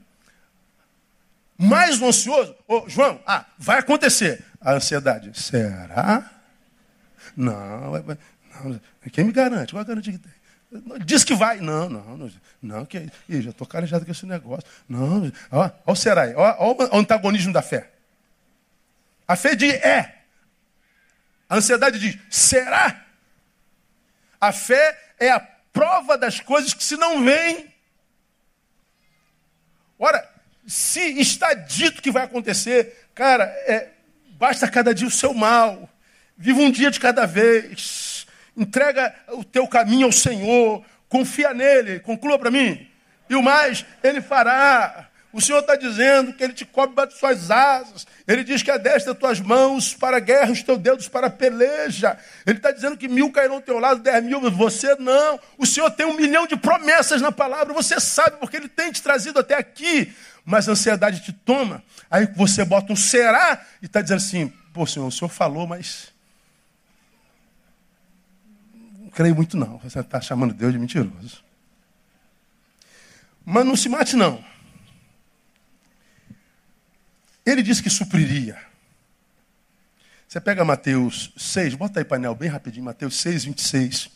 Mais ansioso, ô oh, João, ah, vai acontecer. A ansiedade, será? Não, não quem me garante? Qual a garantia que tem? Diz que vai. Não, não, não, não que é Ih, já estou calejado com esse negócio. Não, ó, o será, ó, o antagonismo da fé. A fé diz é. A ansiedade diz: será? A fé é a prova das coisas que se não vêm. Ora, se está dito que vai acontecer, cara, é, basta cada dia o seu mal. Viva um dia de cada vez. Entrega o teu caminho ao Senhor. Confia nele. Conclua para mim. E o mais, ele fará. O Senhor está dizendo que Ele te cobre de suas asas. Ele diz que adestra tuas mãos para a guerra, os teus dedos para a peleja. Ele está dizendo que mil cairão ao teu lado, dez mil, você não. O Senhor tem um milhão de promessas na palavra, você sabe, porque Ele tem te trazido até aqui. Mas a ansiedade te toma, aí você bota um será e está dizendo assim: pô, Senhor, o Senhor falou, mas. Não creio muito, não. Você está chamando Deus de mentiroso. Mas não se mate, não. Ele disse que supriria. Você pega Mateus 6, bota aí painel bem rapidinho, Mateus 6, 26.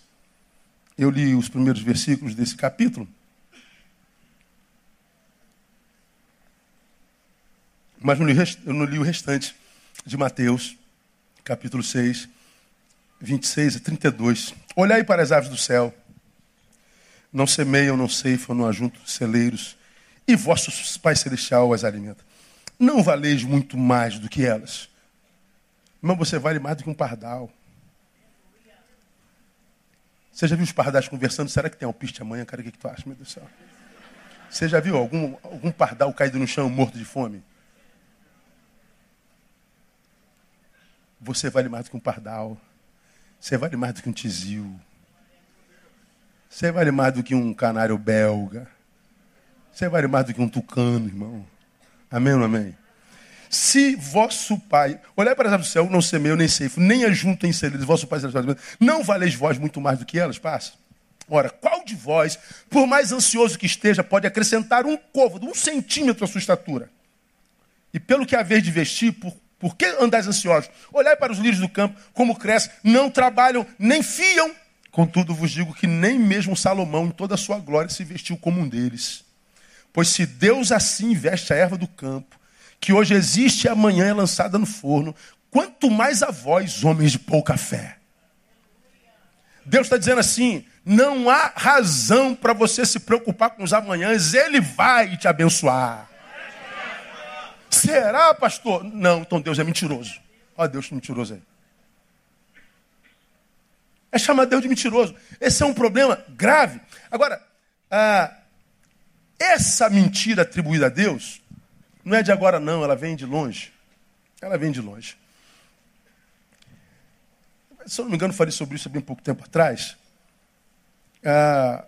Eu li os primeiros versículos desse capítulo. Mas eu não li o restante de Mateus, capítulo 6, 26 a 32. Olhai para as aves do céu. Não semeiam, não ceifam, não ajuntam celeiros. E vosso Pai Celestial as alimenta não valeis muito mais do que elas. Irmão, você vale mais do que um pardal. Você já viu os pardais conversando? Será que tem alpiste amanhã? Cara, o que, que tu acha, meu Deus do céu? Você já viu algum, algum pardal caído no chão morto de fome? Você vale mais do que um pardal. Você vale mais do que um tizil. Você vale mais do que um canário belga. Você vale mais do que um tucano, irmão. Amém ou amém? Se vosso pai, olhai para as do céu, não semeio nem ceifo, nem ajunto em celeiros, vosso pai não valeis vós muito mais do que elas? Passa. Ora, qual de vós, por mais ansioso que esteja, pode acrescentar um côvado, um centímetro à sua estatura? E pelo que haver de vestir, por, por que andais ansiosos? Olhai para os lírios do campo, como crescem, não trabalham, nem fiam. Contudo, vos digo que nem mesmo Salomão, em toda a sua glória, se vestiu como um deles. Pois se Deus assim veste a erva do campo, que hoje existe e amanhã é lançada no forno, quanto mais a vós, homens de pouca fé. Deus está dizendo assim: não há razão para você se preocupar com os amanhãs, Ele vai te abençoar. Será, pastor? Não, então Deus é mentiroso. Olha Deus mentiroso aí. É chamar Deus de mentiroso. Esse é um problema grave. Agora, ah, essa mentira atribuída a Deus não é de agora, não, ela vem de longe. Ela vem de longe. Se eu não me engano, falei sobre isso há bem pouco tempo atrás. Ah,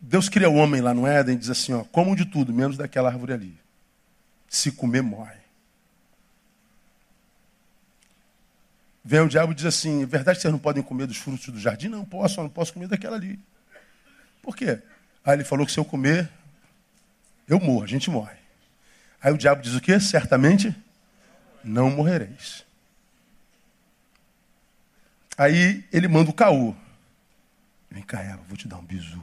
Deus cria o homem lá no Éden e diz assim: ó, comam de tudo, menos daquela árvore ali. Se comer, morre. Vem o diabo e diz assim: verdade vocês não podem comer dos frutos do jardim? Não posso, não posso comer daquela ali. Por quê? Aí ele falou que se eu comer, eu morro, a gente morre. Aí o diabo diz o quê? Certamente não morrereis. Aí ele manda o caô. Vem cá, Eva, vou te dar um bisu.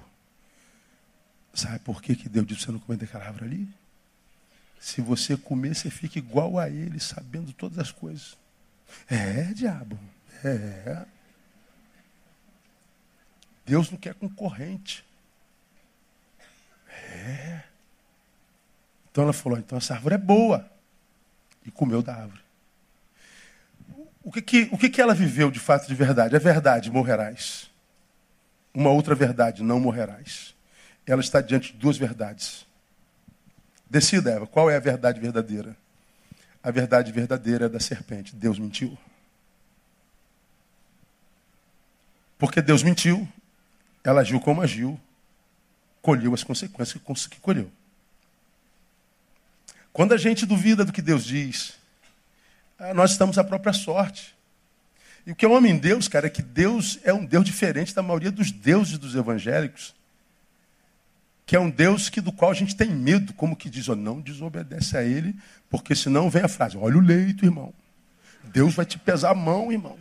Sabe por que, que Deus disse você não comer daquela árvore ali? Se você comer, você fica igual a ele, sabendo todas as coisas. É, diabo. É. Deus não quer concorrente. É. Então ela falou: então essa árvore é boa. E comeu da árvore. O que, que, o que, que ela viveu de fato de verdade? É verdade, morrerás. Uma outra verdade, não morrerás. Ela está diante de duas verdades. Decida, Eva, qual é a verdade verdadeira? A verdade verdadeira é da serpente. Deus mentiu. Porque Deus mentiu, ela agiu como agiu, colheu as consequências que colheu. Quando a gente duvida do que Deus diz, ah, nós estamos à própria sorte. E o que é um homem em Deus, cara, é que Deus é um Deus diferente da maioria dos deuses dos evangélicos. Que é um Deus que, do qual a gente tem medo, como que diz, oh, não desobedece a ele, porque senão vem a frase, olha o leito, irmão. Deus vai te pesar a mão, irmão.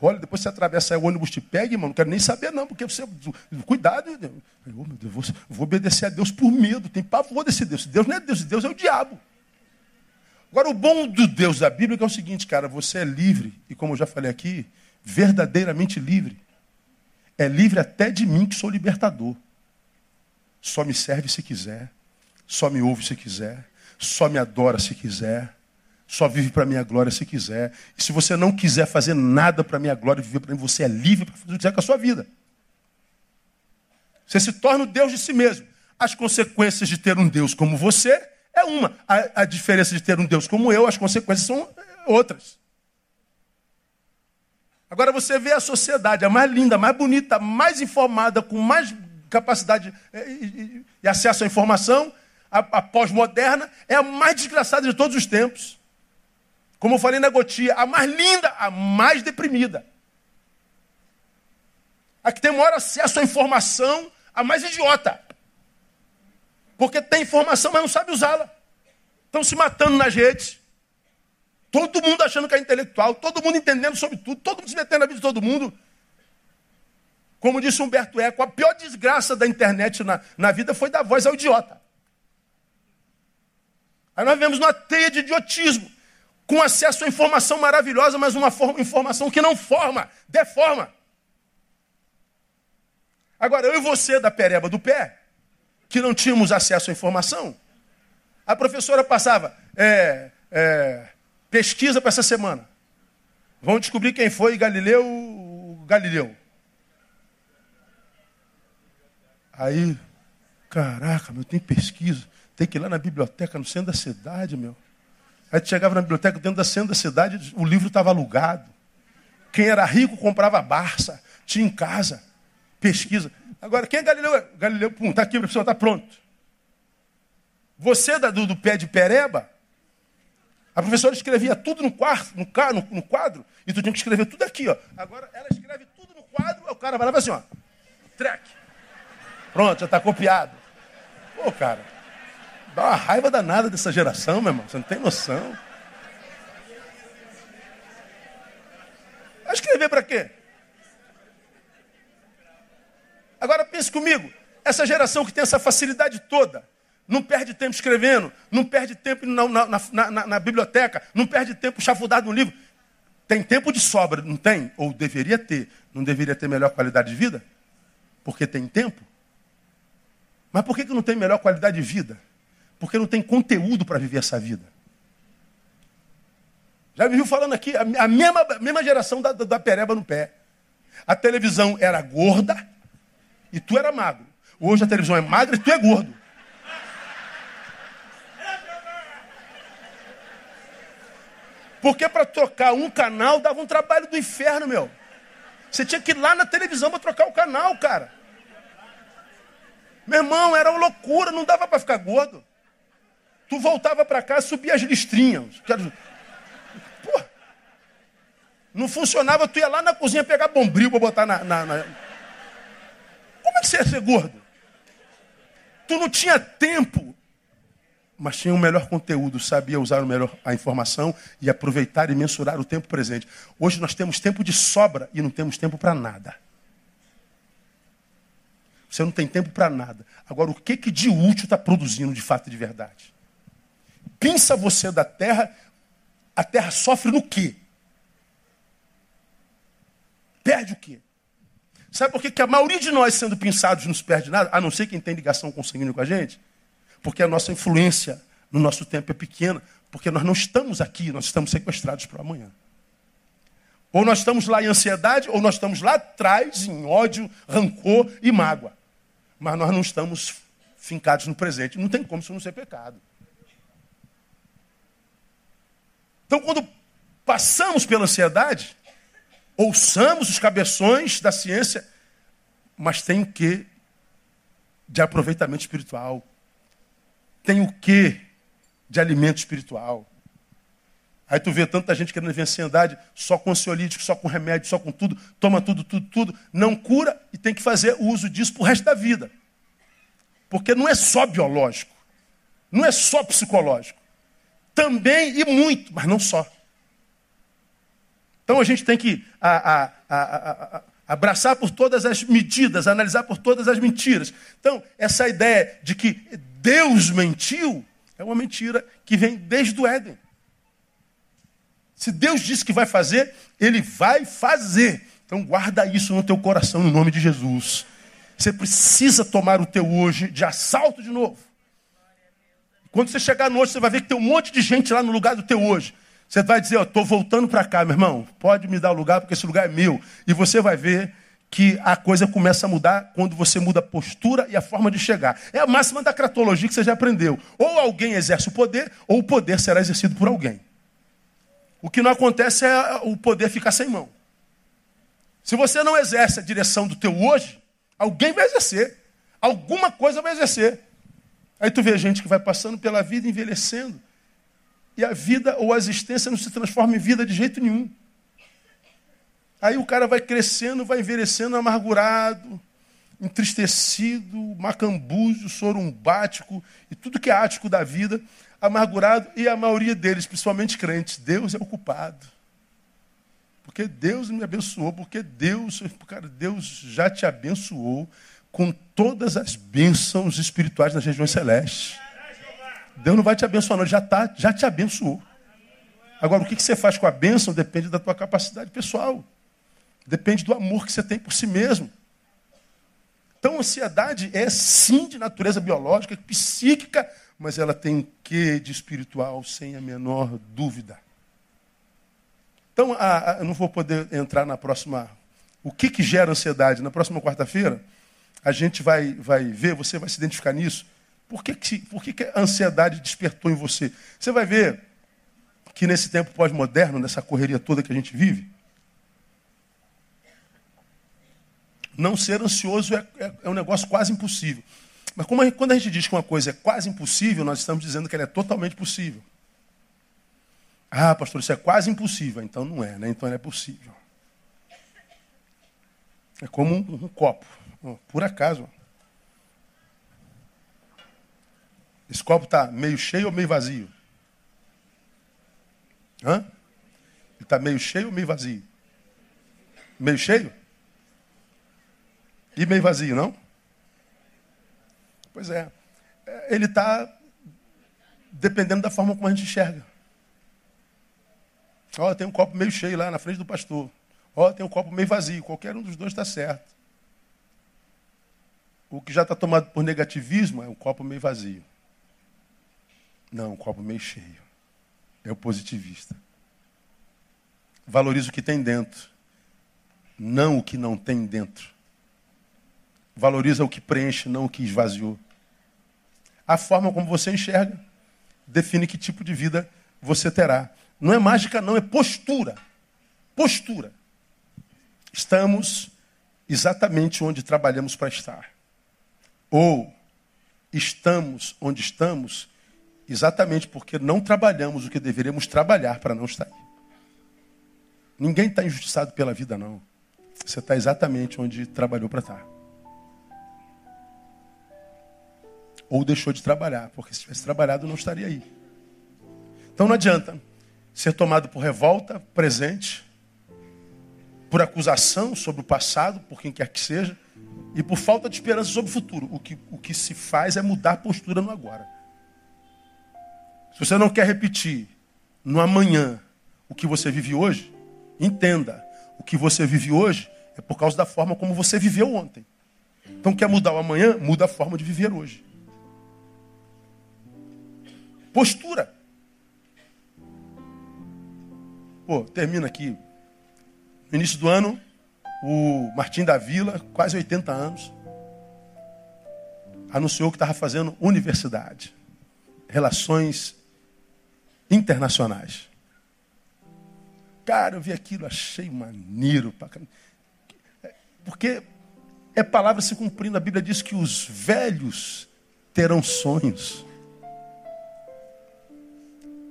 Olha, depois você atravessa o ônibus te pega, irmão, não quero nem saber não, porque você, cuidado. Oh, meu Deus vou, vou obedecer a Deus por medo, tem pavor desse Deus. Deus não é Deus, Deus é o diabo. Agora, o bom do Deus da Bíblia é, é o seguinte, cara, você é livre, e como eu já falei aqui, verdadeiramente livre. É livre até de mim que sou libertador. Só me serve se quiser, só me ouve se quiser, só me adora se quiser, só vive para minha glória se quiser. E se você não quiser fazer nada para minha glória viver para mim, você é livre para fazer o que quiser com a sua vida. Você se torna o Deus de si mesmo. As consequências de ter um Deus como você é uma. A, a diferença de ter um Deus como eu, as consequências são outras. Agora você vê a sociedade, a mais linda, a mais bonita, a mais informada, com mais capacidade é, e, e acesso à informação, a, a pós-moderna, é a mais desgraçada de todos os tempos. Como eu falei na gotia, a mais linda, a mais deprimida. A que tem maior acesso à informação, a mais idiota. Porque tem informação, mas não sabe usá-la. Estão se matando nas redes. Todo mundo achando que é intelectual, todo mundo entendendo sobre tudo, todo mundo se metendo na vida de todo mundo. Como disse Humberto Eco, a pior desgraça da internet na, na vida foi dar voz ao idiota. Aí nós vemos uma teia de idiotismo, com acesso à informação maravilhosa, mas uma forma, informação que não forma, deforma. Agora, eu e você da pereba do pé, que não tínhamos acesso à informação, a professora passava, é, é, pesquisa para essa semana. Vão descobrir quem foi Galileu Galileu. Aí, caraca, meu, tem pesquisa. Tem que ir lá na biblioteca, no centro da cidade, meu. Aí tu chegava na biblioteca, dentro da centro da cidade, o livro estava alugado. Quem era rico comprava Barça, tinha em casa. Pesquisa. Agora, quem é Galileu? Galileu, pum, está aqui, a pessoa está pronto. Você do, do pé de pereba, a professora escrevia tudo no, quarto, no, no, no, quadro, e tu tinha que escrever tudo aqui, ó. Agora ela escreve tudo no quadro, o cara vai lá e assim, ó. Track. Pronto, já está copiado. Pô, cara, dá uma raiva danada dessa geração, meu irmão. Você não tem noção. Vai escrever para quê? Agora pense comigo, essa geração que tem essa facilidade toda, não perde tempo escrevendo, não perde tempo na, na, na, na biblioteca, não perde tempo chafudado no livro. Tem tempo de sobra, não tem? Ou deveria ter. Não deveria ter melhor qualidade de vida? Porque tem tempo? Mas por que, que não tem melhor qualidade de vida? Porque não tem conteúdo para viver essa vida. Já viu falando aqui, a mesma, a mesma geração da, da pereba no pé. A televisão era gorda, e tu era magro. Hoje a televisão é magra e tu é gordo. Porque para trocar um canal dava um trabalho do inferno, meu. Você tinha que ir lá na televisão para trocar o canal, cara. Meu irmão, era uma loucura, não dava para ficar gordo. Tu voltava para casa, subia as listrinhas. Pô, não funcionava, tu ia lá na cozinha pegar bombril para botar na, na, na, Como é que você ia ser gordo? Tu não tinha tempo, mas tinha o melhor conteúdo, sabia usar o melhor a informação e aproveitar e mensurar o tempo presente. Hoje nós temos tempo de sobra e não temos tempo para nada. Você não tem tempo para nada. Agora, o que, que de útil está produzindo de fato e de verdade? Pinça você da terra, a terra sofre no quê? Perde o quê? Sabe por que, que a maioria de nós, sendo pinçados, não se perde nada? A não ser quem tem ligação sanguíneo com a gente? Porque a nossa influência no nosso tempo é pequena. Porque nós não estamos aqui, nós estamos sequestrados para amanhã. Ou nós estamos lá em ansiedade, ou nós estamos lá atrás em ódio, rancor e mágoa. Mas nós não estamos fincados no presente. Não tem como isso não ser pecado. Então, quando passamos pela ansiedade, ouçamos os cabeções da ciência, mas tem o que de aproveitamento espiritual? Tem o que de alimento espiritual? Aí tu vê tanta gente querendo ver ansiedade só com ansiolítico, só com remédio, só com tudo, toma tudo, tudo, tudo, não cura e tem que fazer o uso disso pro resto da vida. Porque não é só biológico, não é só psicológico. Também e muito, mas não só. Então a gente tem que a, a, a, abraçar por todas as medidas, analisar por todas as mentiras. Então, essa ideia de que Deus mentiu é uma mentira que vem desde o Éden. Se Deus disse que vai fazer, Ele vai fazer. Então guarda isso no teu coração, no nome de Jesus. Você precisa tomar o teu hoje de assalto de novo. Quando você chegar no hoje, você vai ver que tem um monte de gente lá no lugar do teu hoje. Você vai dizer, estou voltando para cá, meu irmão. Pode me dar o lugar, porque esse lugar é meu. E você vai ver que a coisa começa a mudar quando você muda a postura e a forma de chegar. É a máxima da cratologia que você já aprendeu. Ou alguém exerce o poder, ou o poder será exercido por alguém. O que não acontece é o poder ficar sem mão. Se você não exerce a direção do teu hoje, alguém vai exercer. Alguma coisa vai exercer. Aí tu vê gente que vai passando pela vida envelhecendo. E a vida ou a existência não se transforma em vida de jeito nenhum. Aí o cara vai crescendo, vai envelhecendo amargurado, entristecido, macambúzio, sorumbático e tudo que é ático da vida amargurado, e a maioria deles, principalmente crentes, Deus é o culpado. Porque Deus me abençoou, porque Deus, cara, Deus já te abençoou com todas as bênçãos espirituais nas regiões celestes. Deus não vai te abençoar, não, já, tá, já te abençoou. Agora, o que você faz com a bênção depende da tua capacidade pessoal. Depende do amor que você tem por si mesmo. Então, ansiedade é sim de natureza biológica, psíquica, mas ela tem um quê de espiritual, sem a menor dúvida. Então, a, a, eu não vou poder entrar na próxima. O que, que gera ansiedade? Na próxima quarta-feira, a gente vai, vai ver, você vai se identificar nisso. Por que, que, por que, que a ansiedade despertou em você? Você vai ver que nesse tempo pós-moderno, nessa correria toda que a gente vive, não ser ansioso é, é, é um negócio quase impossível. Mas a, quando a gente diz que uma coisa é quase impossível, nós estamos dizendo que ela é totalmente possível. Ah, pastor, isso é quase impossível. Então não é, né? Então ela é possível. É como um, um copo. Por acaso. Esse copo está meio cheio ou meio vazio? Hã? Ele está meio cheio ou meio vazio? Meio cheio? E meio vazio, não? Pois é. é ele está dependendo da forma como a gente enxerga. Ó, tem um copo meio cheio lá na frente do pastor. Ó, tem um copo meio vazio. Qualquer um dos dois está certo. O que já está tomado por negativismo é um copo meio vazio. Não, um copo meio cheio. É o positivista. Valoriza o que tem dentro, não o que não tem dentro. valoriza o que preenche, não o que esvaziou. A forma como você enxerga define que tipo de vida você terá. Não é mágica, não, é postura. Postura. Estamos exatamente onde trabalhamos para estar. Ou estamos onde estamos exatamente porque não trabalhamos o que deveríamos trabalhar para não estar aí. Ninguém está injustiçado pela vida, não. Você está exatamente onde trabalhou para estar. Ou deixou de trabalhar, porque se tivesse trabalhado não estaria aí. Então não adianta ser tomado por revolta, presente, por acusação sobre o passado, por quem quer que seja, e por falta de esperança sobre o futuro. O que, o que se faz é mudar a postura no agora. Se você não quer repetir no amanhã o que você vive hoje, entenda: o que você vive hoje é por causa da forma como você viveu ontem. Então, quer mudar o amanhã? Muda a forma de viver hoje. Postura. Pô, termina aqui. No início do ano, o Martim da Vila, quase 80 anos, anunciou que estava fazendo universidade, relações internacionais. Cara, eu vi aquilo, achei maneiro. Porque é palavra se cumprindo. A Bíblia diz que os velhos terão sonhos.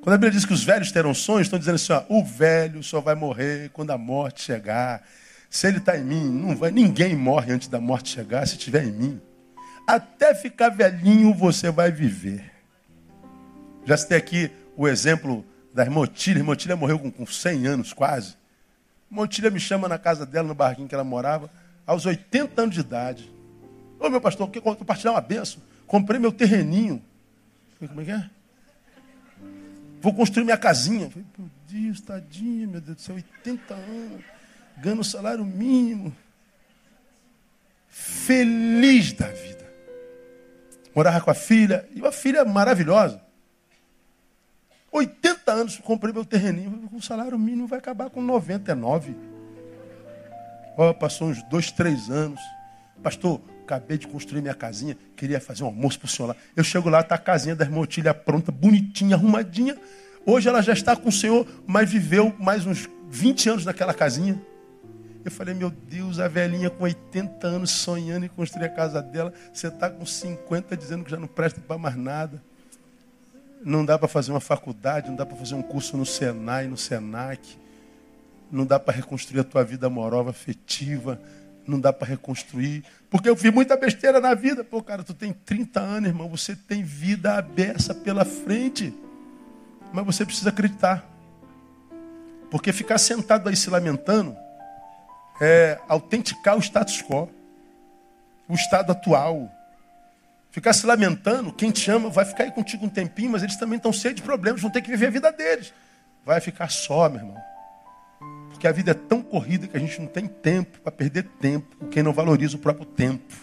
Quando a Bíblia diz que os velhos terão sonhos, estão dizendo assim: ó, o velho só vai morrer quando a morte chegar. Se ele está em mim, não vai, ninguém morre antes da morte chegar se estiver em mim. Até ficar velhinho você vai viver. Já citei aqui o exemplo da irmã Otília. A morreu com, com 100 anos quase. A me chama na casa dela, no barquinho que ela morava, aos 80 anos de idade. Ô meu pastor, que compartilhar uma benção. Comprei meu terreninho. Falei, como é que é? Vou construir minha casinha. Falei, meu Deus, tadinha, meu Deus do céu, 80 anos. Ganho salário mínimo. Feliz da vida. Morava com a filha, e uma filha maravilhosa. 80 anos, comprei meu terreninho, o salário mínimo vai acabar com 99. Oh, passou uns dois, três anos. Pastor, acabei de construir minha casinha, queria fazer um almoço para o senhor lá. Eu chego lá, está a casinha da irmã pronta, bonitinha, arrumadinha. Hoje ela já está com o senhor, mas viveu mais uns 20 anos naquela casinha. Eu falei, meu Deus, a velhinha com 80 anos sonhando em construir a casa dela, você está com 50 dizendo que já não presta para mais nada não dá para fazer uma faculdade, não dá para fazer um curso no Senai, no Senac, não dá para reconstruir a tua vida amorosa, afetiva, não dá para reconstruir. Porque eu vi muita besteira na vida. Pô, cara, tu tem 30 anos, irmão, você tem vida aberta pela frente. Mas você precisa acreditar. Porque ficar sentado aí se lamentando é autenticar o status quo, o estado atual. Ficar se lamentando, quem te ama vai ficar aí contigo um tempinho, mas eles também estão cheios de problemas, vão ter que viver a vida deles. Vai ficar só, meu irmão. Porque a vida é tão corrida que a gente não tem tempo para perder tempo com quem não valoriza o próprio tempo.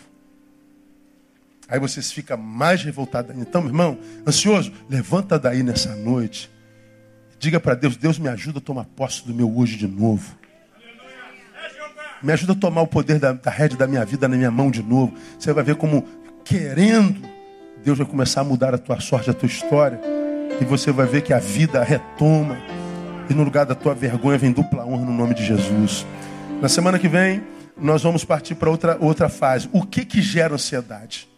Aí você fica mais revoltado. Então, meu irmão, ansioso, levanta daí nessa noite. Diga para Deus: Deus me ajuda a tomar posse do meu hoje de novo. Me ajuda a tomar o poder da, da rede da minha vida na minha mão de novo. Você vai ver como querendo, Deus vai começar a mudar a tua sorte, a tua história. E você vai ver que a vida retoma. E no lugar da tua vergonha vem dupla honra no nome de Jesus. Na semana que vem, nós vamos partir para outra, outra fase. O que que gera ansiedade?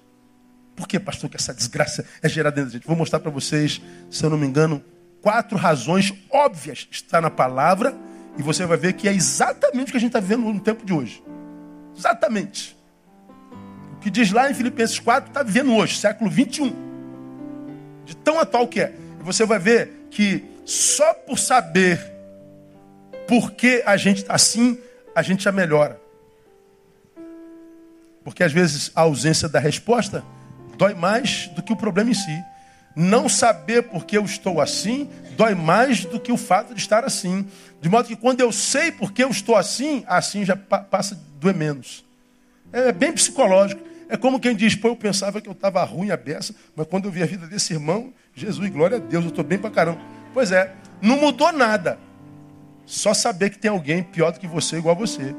Por que, pastor, que essa desgraça é gerada dentro da gente? Vou mostrar para vocês, se eu não me engano, quatro razões óbvias está na palavra. E você vai ver que é exatamente o que a gente está vivendo no tempo de hoje. Exatamente que diz lá em Filipenses 4, está vivendo hoje, século 21. De tão atual que é. E você vai ver que só por saber por que a gente está assim, a gente já melhora. Porque às vezes a ausência da resposta dói mais do que o problema em si. Não saber por que eu estou assim dói mais do que o fato de estar assim. De modo que quando eu sei por que eu estou assim, assim já passa a doer menos. É bem psicológico. É como quem diz, pô, eu pensava que eu estava ruim a beça, mas quando eu vi a vida desse irmão, Jesus, glória a Deus, eu estou bem para caramba. Pois é, não mudou nada. Só saber que tem alguém pior do que você, igual a você.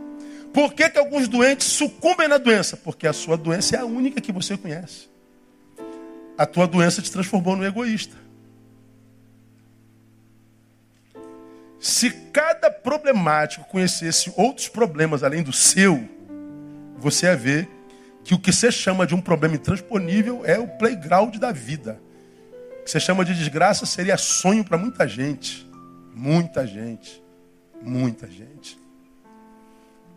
Por que, que alguns doentes sucumbem na doença? Porque a sua doença é a única que você conhece. A tua doença te transformou no egoísta. Se cada problemático conhecesse outros problemas além do seu, você ia ver que o que você chama de um problema intransponível é o playground da vida. O que você chama de desgraça seria sonho para muita gente. Muita gente. Muita gente.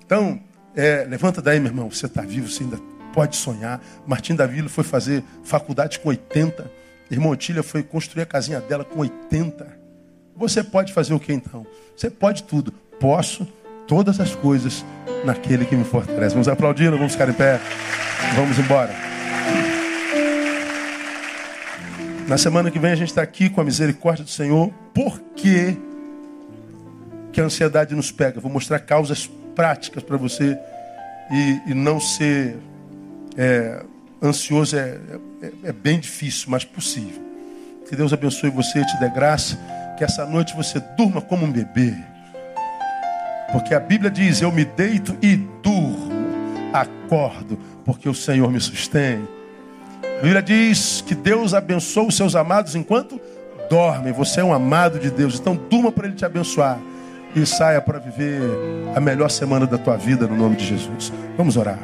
Então, é, levanta daí, meu irmão. Você está vivo, você ainda pode sonhar. Martim da Vila foi fazer faculdade com 80. Irmão Otília foi construir a casinha dela com 80. Você pode fazer o que então? Você pode tudo. Posso todas as coisas naquele que me fortalece. Vamos aplaudir, vamos ficar em pé. Vamos embora. Na semana que vem a gente está aqui com a misericórdia do Senhor. Por que, que a ansiedade nos pega? Vou mostrar causas práticas para você e, e, não ser é, ansioso é, é, é bem difícil, mas possível. Que Deus abençoe você, te dê graça, que essa noite você durma como um bebê. Porque a Bíblia diz: Eu me deito e durmo, acordo, porque o Senhor me sustém. A Bíblia diz que Deus abençoa os seus amados enquanto dormem. Você é um amado de Deus, então durma para Ele te abençoar e saia para viver a melhor semana da tua vida no nome de Jesus. Vamos orar.